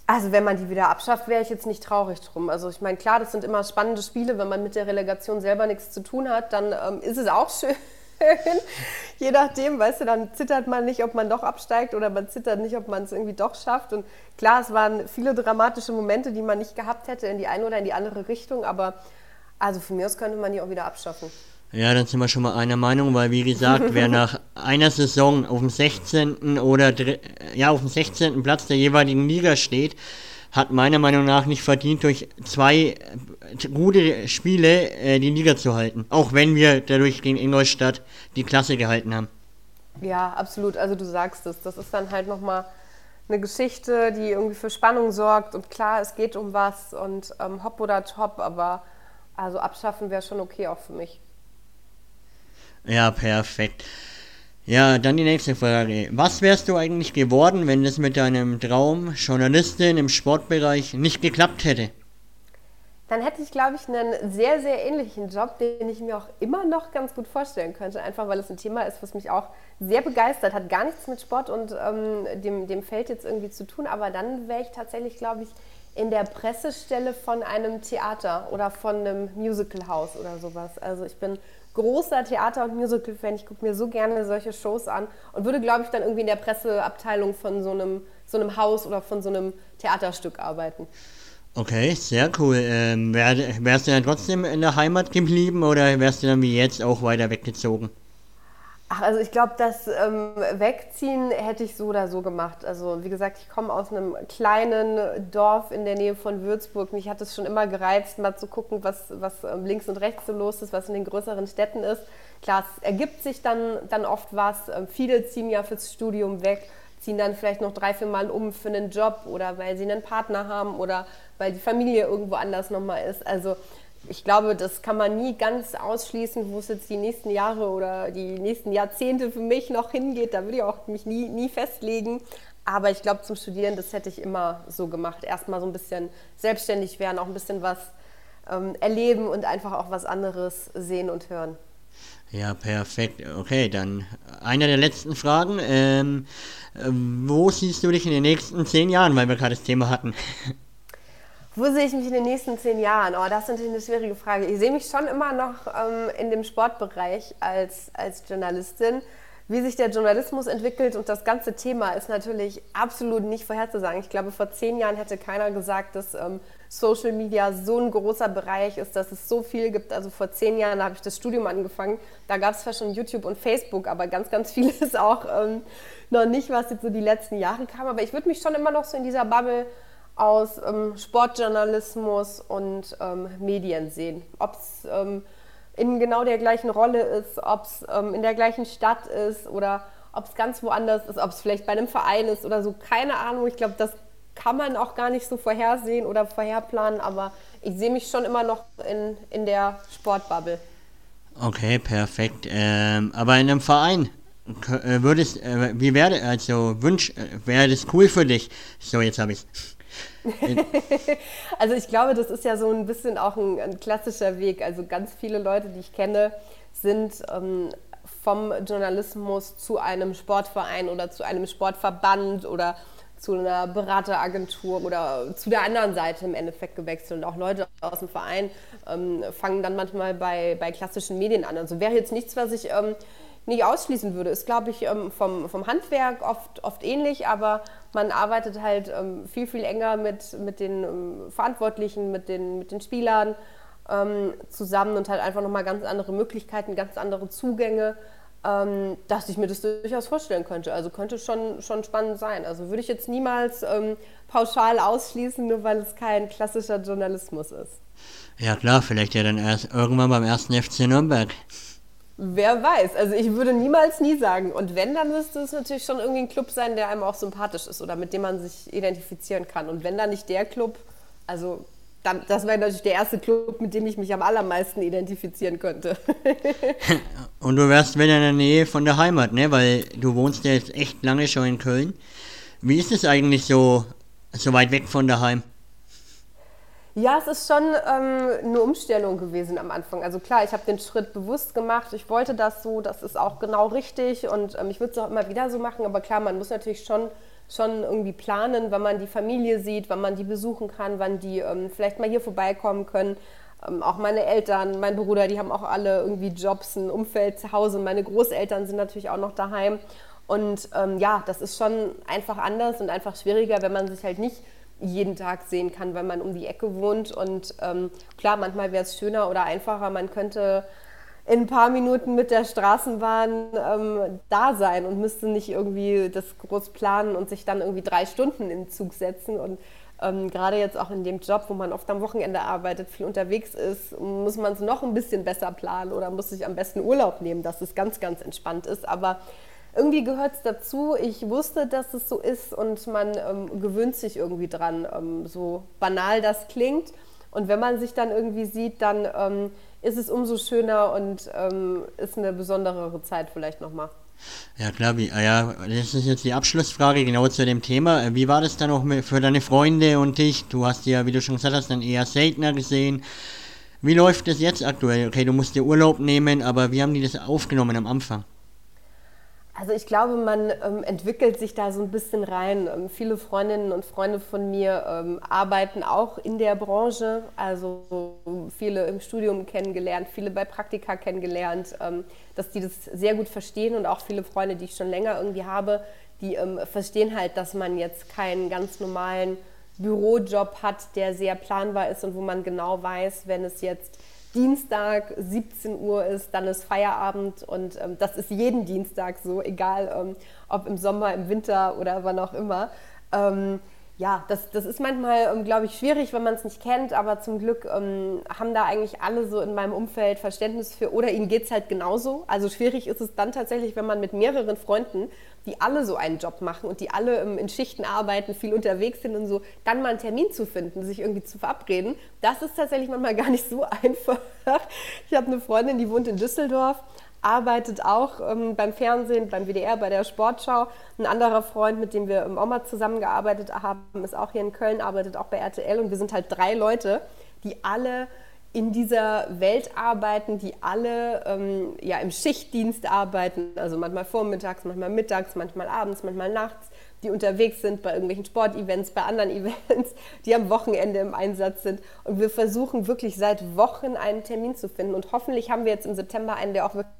also wenn man die wieder abschafft, wäre ich jetzt nicht traurig drum. Also ich meine, klar, das sind immer spannende Spiele. Wenn man mit der Relegation selber nichts zu tun hat, dann ähm, ist es auch schön. Je nachdem, weißt du, dann zittert man nicht, ob man doch absteigt oder man zittert nicht, ob man es irgendwie doch schafft. Und klar, es waren viele dramatische Momente, die man nicht gehabt hätte in die eine oder in die andere Richtung, aber also von mir aus könnte man die auch wieder abschaffen. Ja, dann sind wir schon mal einer Meinung, weil wie gesagt, wer nach einer Saison auf dem 16. oder ja, auf dem 16. Platz der jeweiligen Liga steht, hat meiner Meinung nach nicht verdient, durch zwei äh, gute Spiele äh, die Liga zu halten. Auch wenn wir dadurch gegen Ingolstadt die Klasse gehalten haben. Ja, absolut. Also du sagst es. Das ist dann halt nochmal eine Geschichte, die irgendwie für Spannung sorgt. Und klar, es geht um was und ähm, hopp oder top, aber also abschaffen wäre schon okay auch für mich. Ja, perfekt. Ja, dann die nächste Frage. Was wärst du eigentlich geworden, wenn es mit deinem Traum Journalistin im Sportbereich nicht geklappt hätte? Dann hätte ich, glaube ich, einen sehr, sehr ähnlichen Job, den ich mir auch immer noch ganz gut vorstellen könnte. Einfach weil es ein Thema ist, was mich auch sehr begeistert hat. Gar nichts mit Sport und ähm, dem, dem Feld jetzt irgendwie zu tun. Aber dann wäre ich tatsächlich, glaube ich, in der Pressestelle von einem Theater oder von einem Musicalhaus oder sowas. Also ich bin großer Theater- und Musical-Fan. Ich gucke mir so gerne solche Shows an und würde, glaube ich, dann irgendwie in der Presseabteilung von so einem, so einem Haus oder von so einem Theaterstück arbeiten. Okay, sehr cool. Ähm, wär, wärst du dann trotzdem in der Heimat geblieben oder wärst du dann wie jetzt auch weiter weggezogen? Ach, also ich glaube, das ähm, Wegziehen hätte ich so oder so gemacht. Also wie gesagt, ich komme aus einem kleinen Dorf in der Nähe von Würzburg. Mich hat es schon immer gereizt, mal zu gucken, was, was ähm, links und rechts so los ist, was in den größeren Städten ist. Klar, es ergibt sich dann, dann oft was. Ähm, viele ziehen ja fürs Studium weg, ziehen dann vielleicht noch drei, vier Mal um für einen Job oder weil sie einen Partner haben oder weil die Familie irgendwo anders nochmal ist. Also ich glaube, das kann man nie ganz ausschließen, wo es jetzt die nächsten Jahre oder die nächsten Jahrzehnte für mich noch hingeht. Da würde ich auch mich nie, nie festlegen. Aber ich glaube, zum Studieren, das hätte ich immer so gemacht. Erstmal so ein bisschen selbstständig werden, auch ein bisschen was ähm, erleben und einfach auch was anderes sehen und hören. Ja, perfekt. Okay, dann eine der letzten Fragen. Ähm, äh, wo siehst du dich in den nächsten zehn Jahren, weil wir gerade das Thema hatten? Wo sehe ich mich in den nächsten zehn Jahren? Oh, das ist natürlich eine schwierige Frage. Ich sehe mich schon immer noch ähm, in dem Sportbereich als, als Journalistin. Wie sich der Journalismus entwickelt und das ganze Thema ist natürlich absolut nicht vorherzusagen. Ich glaube, vor zehn Jahren hätte keiner gesagt, dass ähm, Social Media so ein großer Bereich ist, dass es so viel gibt. Also vor zehn Jahren habe ich das Studium angefangen. Da gab es zwar schon YouTube und Facebook, aber ganz, ganz vieles auch ähm, noch nicht, was jetzt so die letzten Jahre kam. Aber ich würde mich schon immer noch so in dieser Bubble aus ähm, Sportjournalismus und ähm, Medien sehen. Ob es ähm, in genau der gleichen Rolle ist, ob es ähm, in der gleichen Stadt ist oder ob es ganz woanders ist, ob es vielleicht bei einem Verein ist oder so. Keine Ahnung. Ich glaube, das kann man auch gar nicht so vorhersehen oder vorherplanen, aber ich sehe mich schon immer noch in, in der Sportbubble. Okay, perfekt. Ähm, aber in einem Verein äh, würdest, äh, wie wäre, also wünsch, äh, wäre das cool für dich? So, jetzt habe ich also ich glaube, das ist ja so ein bisschen auch ein, ein klassischer Weg. Also ganz viele Leute, die ich kenne, sind ähm, vom Journalismus zu einem Sportverein oder zu einem Sportverband oder zu einer Berateragentur oder zu der anderen Seite im Endeffekt gewechselt. Und auch Leute aus dem Verein ähm, fangen dann manchmal bei, bei klassischen Medien an. Also wäre jetzt nichts, was ich ähm, nicht ausschließen würde. Ist, glaube ich, ähm, vom, vom Handwerk oft, oft ähnlich, aber man arbeitet halt ähm, viel, viel enger mit, mit den ähm, Verantwortlichen, mit den, mit den Spielern zusammen und halt einfach nochmal ganz andere Möglichkeiten, ganz andere Zugänge, dass ich mir das durchaus vorstellen könnte. Also könnte schon, schon spannend sein. Also würde ich jetzt niemals pauschal ausschließen, nur weil es kein klassischer Journalismus ist. Ja klar, vielleicht ja dann erst irgendwann beim ersten FC Nürnberg. Wer weiß. Also ich würde niemals nie sagen. Und wenn, dann müsste es natürlich schon irgendwie ein Club sein, der einem auch sympathisch ist oder mit dem man sich identifizieren kann. Und wenn dann nicht der Club, also dann, das wäre natürlich der erste Club, mit dem ich mich am allermeisten identifizieren könnte. Und du wärst wieder in der Nähe von der Heimat, ne? Weil du wohnst ja jetzt echt lange schon in Köln. Wie ist es eigentlich so, so weit weg von daheim? Ja, es ist schon ähm, eine Umstellung gewesen am Anfang. Also klar, ich habe den Schritt bewusst gemacht. Ich wollte das so, das ist auch genau richtig und ähm, ich würde es auch immer wieder so machen. Aber klar, man muss natürlich schon, schon irgendwie planen, wann man die Familie sieht, wann man die besuchen kann, wann die ähm, vielleicht mal hier vorbeikommen können. ähm, auch meine Eltern, mein Bruder, die haben auch alle irgendwie Jobs, ein Umfeld zu Hause. Meine Großeltern sind natürlich auch noch daheim. Und ähm, ja, das ist schon einfach anders und einfach schwieriger, wenn man sich halt nicht jeden Tag sehen kann, weil man um die Ecke wohnt. Und ähm, klar, manchmal wäre es schöner oder einfacher, man könnte in ein paar Minuten mit der Straßenbahn ähm, da sein und müsste nicht irgendwie das groß planen und sich dann irgendwie drei Stunden in den Zug setzen. Und ähm, gerade jetzt auch in dem Job, wo man oft am Wochenende arbeitet, viel unterwegs ist, muss man es noch ein bisschen besser planen oder muss sich am besten Urlaub nehmen, dass es ganz, ganz entspannt ist. Aber irgendwie gehört es dazu. Ich wusste, dass es so ist und man ähm, gewöhnt sich irgendwie dran, ähm, so banal das klingt. Und wenn man sich dann irgendwie sieht, dann ähm, ist es umso schöner und ähm, ist eine besonderere Zeit vielleicht nochmal. Ja, klar, wie, ah ja, das ist jetzt die Abschlussfrage genau zu dem Thema. Wie war das dann auch für deine Freunde und dich? Du hast ja, wie du schon gesagt hast, dann eher seltener gesehen. Wie läuft das jetzt aktuell? Okay, du musst dir Urlaub nehmen, aber wie haben die das aufgenommen am Anfang? Also ich glaube, man ähm, entwickelt sich da so ein bisschen rein. Ähm, viele Freundinnen und Freunde von mir ähm, arbeiten auch in der Branche, also viele im Studium kennengelernt, viele bei Praktika kennengelernt, ähm, dass die das sehr gut verstehen und auch viele Freunde, die ich schon länger irgendwie habe, die ähm, verstehen halt, dass man jetzt keinen ganz normalen Bürojob hat, der sehr planbar ist und wo man genau weiß, wenn es jetzt Dienstag 17 Uhr ist, dann ist Feierabend und ähm, das ist jeden Dienstag so, egal ähm, ob im Sommer, im Winter oder wann auch immer. Ähm, ja, das, das ist manchmal, ähm, glaube ich, schwierig, wenn man es nicht kennt, aber zum Glück ähm, haben da eigentlich alle so in meinem Umfeld Verständnis für oder ihnen geht es halt genauso. Also schwierig ist es dann tatsächlich, wenn man mit mehreren Freunden, die alle so einen Job machen und die alle ähm, in Schichten arbeiten, viel unterwegs sind und so, dann mal einen Termin zu finden, sich irgendwie zu verabreden. Das ist tatsächlich manchmal gar nicht so einfach. Ich habe eine Freundin, die wohnt in Düsseldorf arbeitet auch ähm, beim Fernsehen, beim WDR, bei der Sportschau. Ein anderer Freund, mit dem wir im OMA zusammengearbeitet haben, ist auch hier in Köln, arbeitet auch bei RTL. Und wir sind halt drei Leute, die alle in dieser Welt arbeiten, die alle ähm, ja, im Schichtdienst arbeiten, also manchmal vormittags, manchmal mittags, manchmal abends, manchmal nachts, die unterwegs sind bei irgendwelchen Sportevents, bei anderen Events, die am Wochenende im Einsatz sind. Und wir versuchen wirklich seit Wochen einen Termin zu finden. Und hoffentlich haben wir jetzt im September einen, der auch wirklich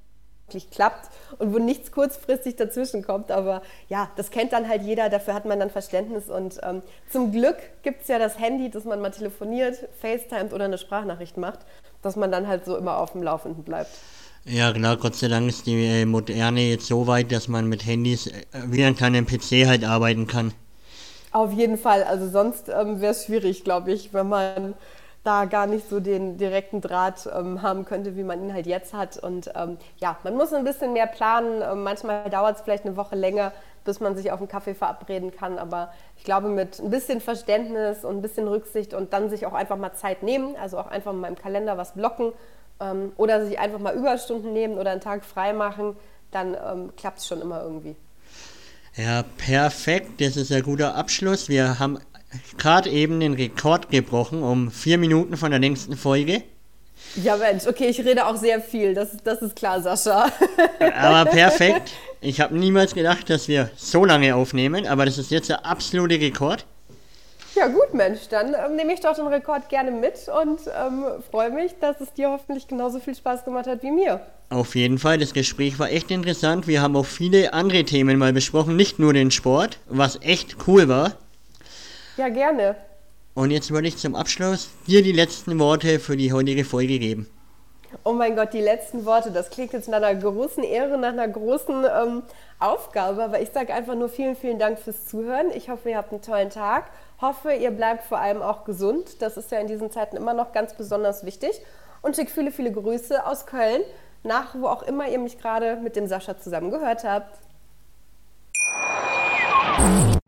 wirklich klappt und wo nichts kurzfristig dazwischen kommt. Aber ja, das kennt dann halt jeder, dafür hat man dann Verständnis. Und ähm, zum Glück gibt es ja das Handy, dass man mal telefoniert, FaceTimet oder eine Sprachnachricht macht, dass man dann halt so immer auf dem Laufenden bleibt. Ja, genau, Gott sei Dank ist die äh, Moderne jetzt so weit, dass man mit Handys äh, wie an kleinen PC halt arbeiten kann. Auf jeden Fall, also sonst ähm, wäre es schwierig, glaube ich, wenn man da gar nicht so den direkten Draht ähm, haben könnte, wie man ihn halt jetzt hat. Und ähm, ja, man muss ein bisschen mehr planen. Ähm, manchmal dauert es vielleicht eine Woche länger, bis man sich auf einen Kaffee verabreden kann. Aber ich glaube, mit ein bisschen Verständnis und ein bisschen Rücksicht und dann sich auch einfach mal Zeit nehmen, also auch einfach mal im Kalender was blocken ähm, oder sich einfach mal Überstunden nehmen oder einen Tag frei machen, dann ähm, klappt es schon immer irgendwie. Ja, perfekt. Das ist ein guter Abschluss. Wir haben gerade eben den Rekord gebrochen um vier Minuten von der längsten Folge. Ja, Mensch, okay, ich rede auch sehr viel, das, das ist klar, Sascha. aber perfekt. Ich habe niemals gedacht, dass wir so lange aufnehmen, aber das ist jetzt der absolute Rekord. Ja, gut, Mensch, dann ähm, nehme ich doch den Rekord gerne mit und ähm, freue mich, dass es dir hoffentlich genauso viel Spaß gemacht hat wie mir. Auf jeden Fall, das Gespräch war echt interessant. Wir haben auch viele andere Themen mal besprochen, nicht nur den Sport, was echt cool war. Ja, gerne. Und jetzt würde ich zum Abschluss dir die letzten Worte für die heutige Folge geben. Oh mein Gott, die letzten Worte, das klingt jetzt nach einer großen Ehre, nach einer großen ähm, Aufgabe, aber ich sage einfach nur vielen, vielen Dank fürs Zuhören. Ich hoffe, ihr habt einen tollen Tag. Hoffe, ihr bleibt vor allem auch gesund. Das ist ja in diesen Zeiten immer noch ganz besonders wichtig. Und schickt viele, viele Grüße aus Köln, nach wo auch immer ihr mich gerade mit dem Sascha zusammen gehört habt.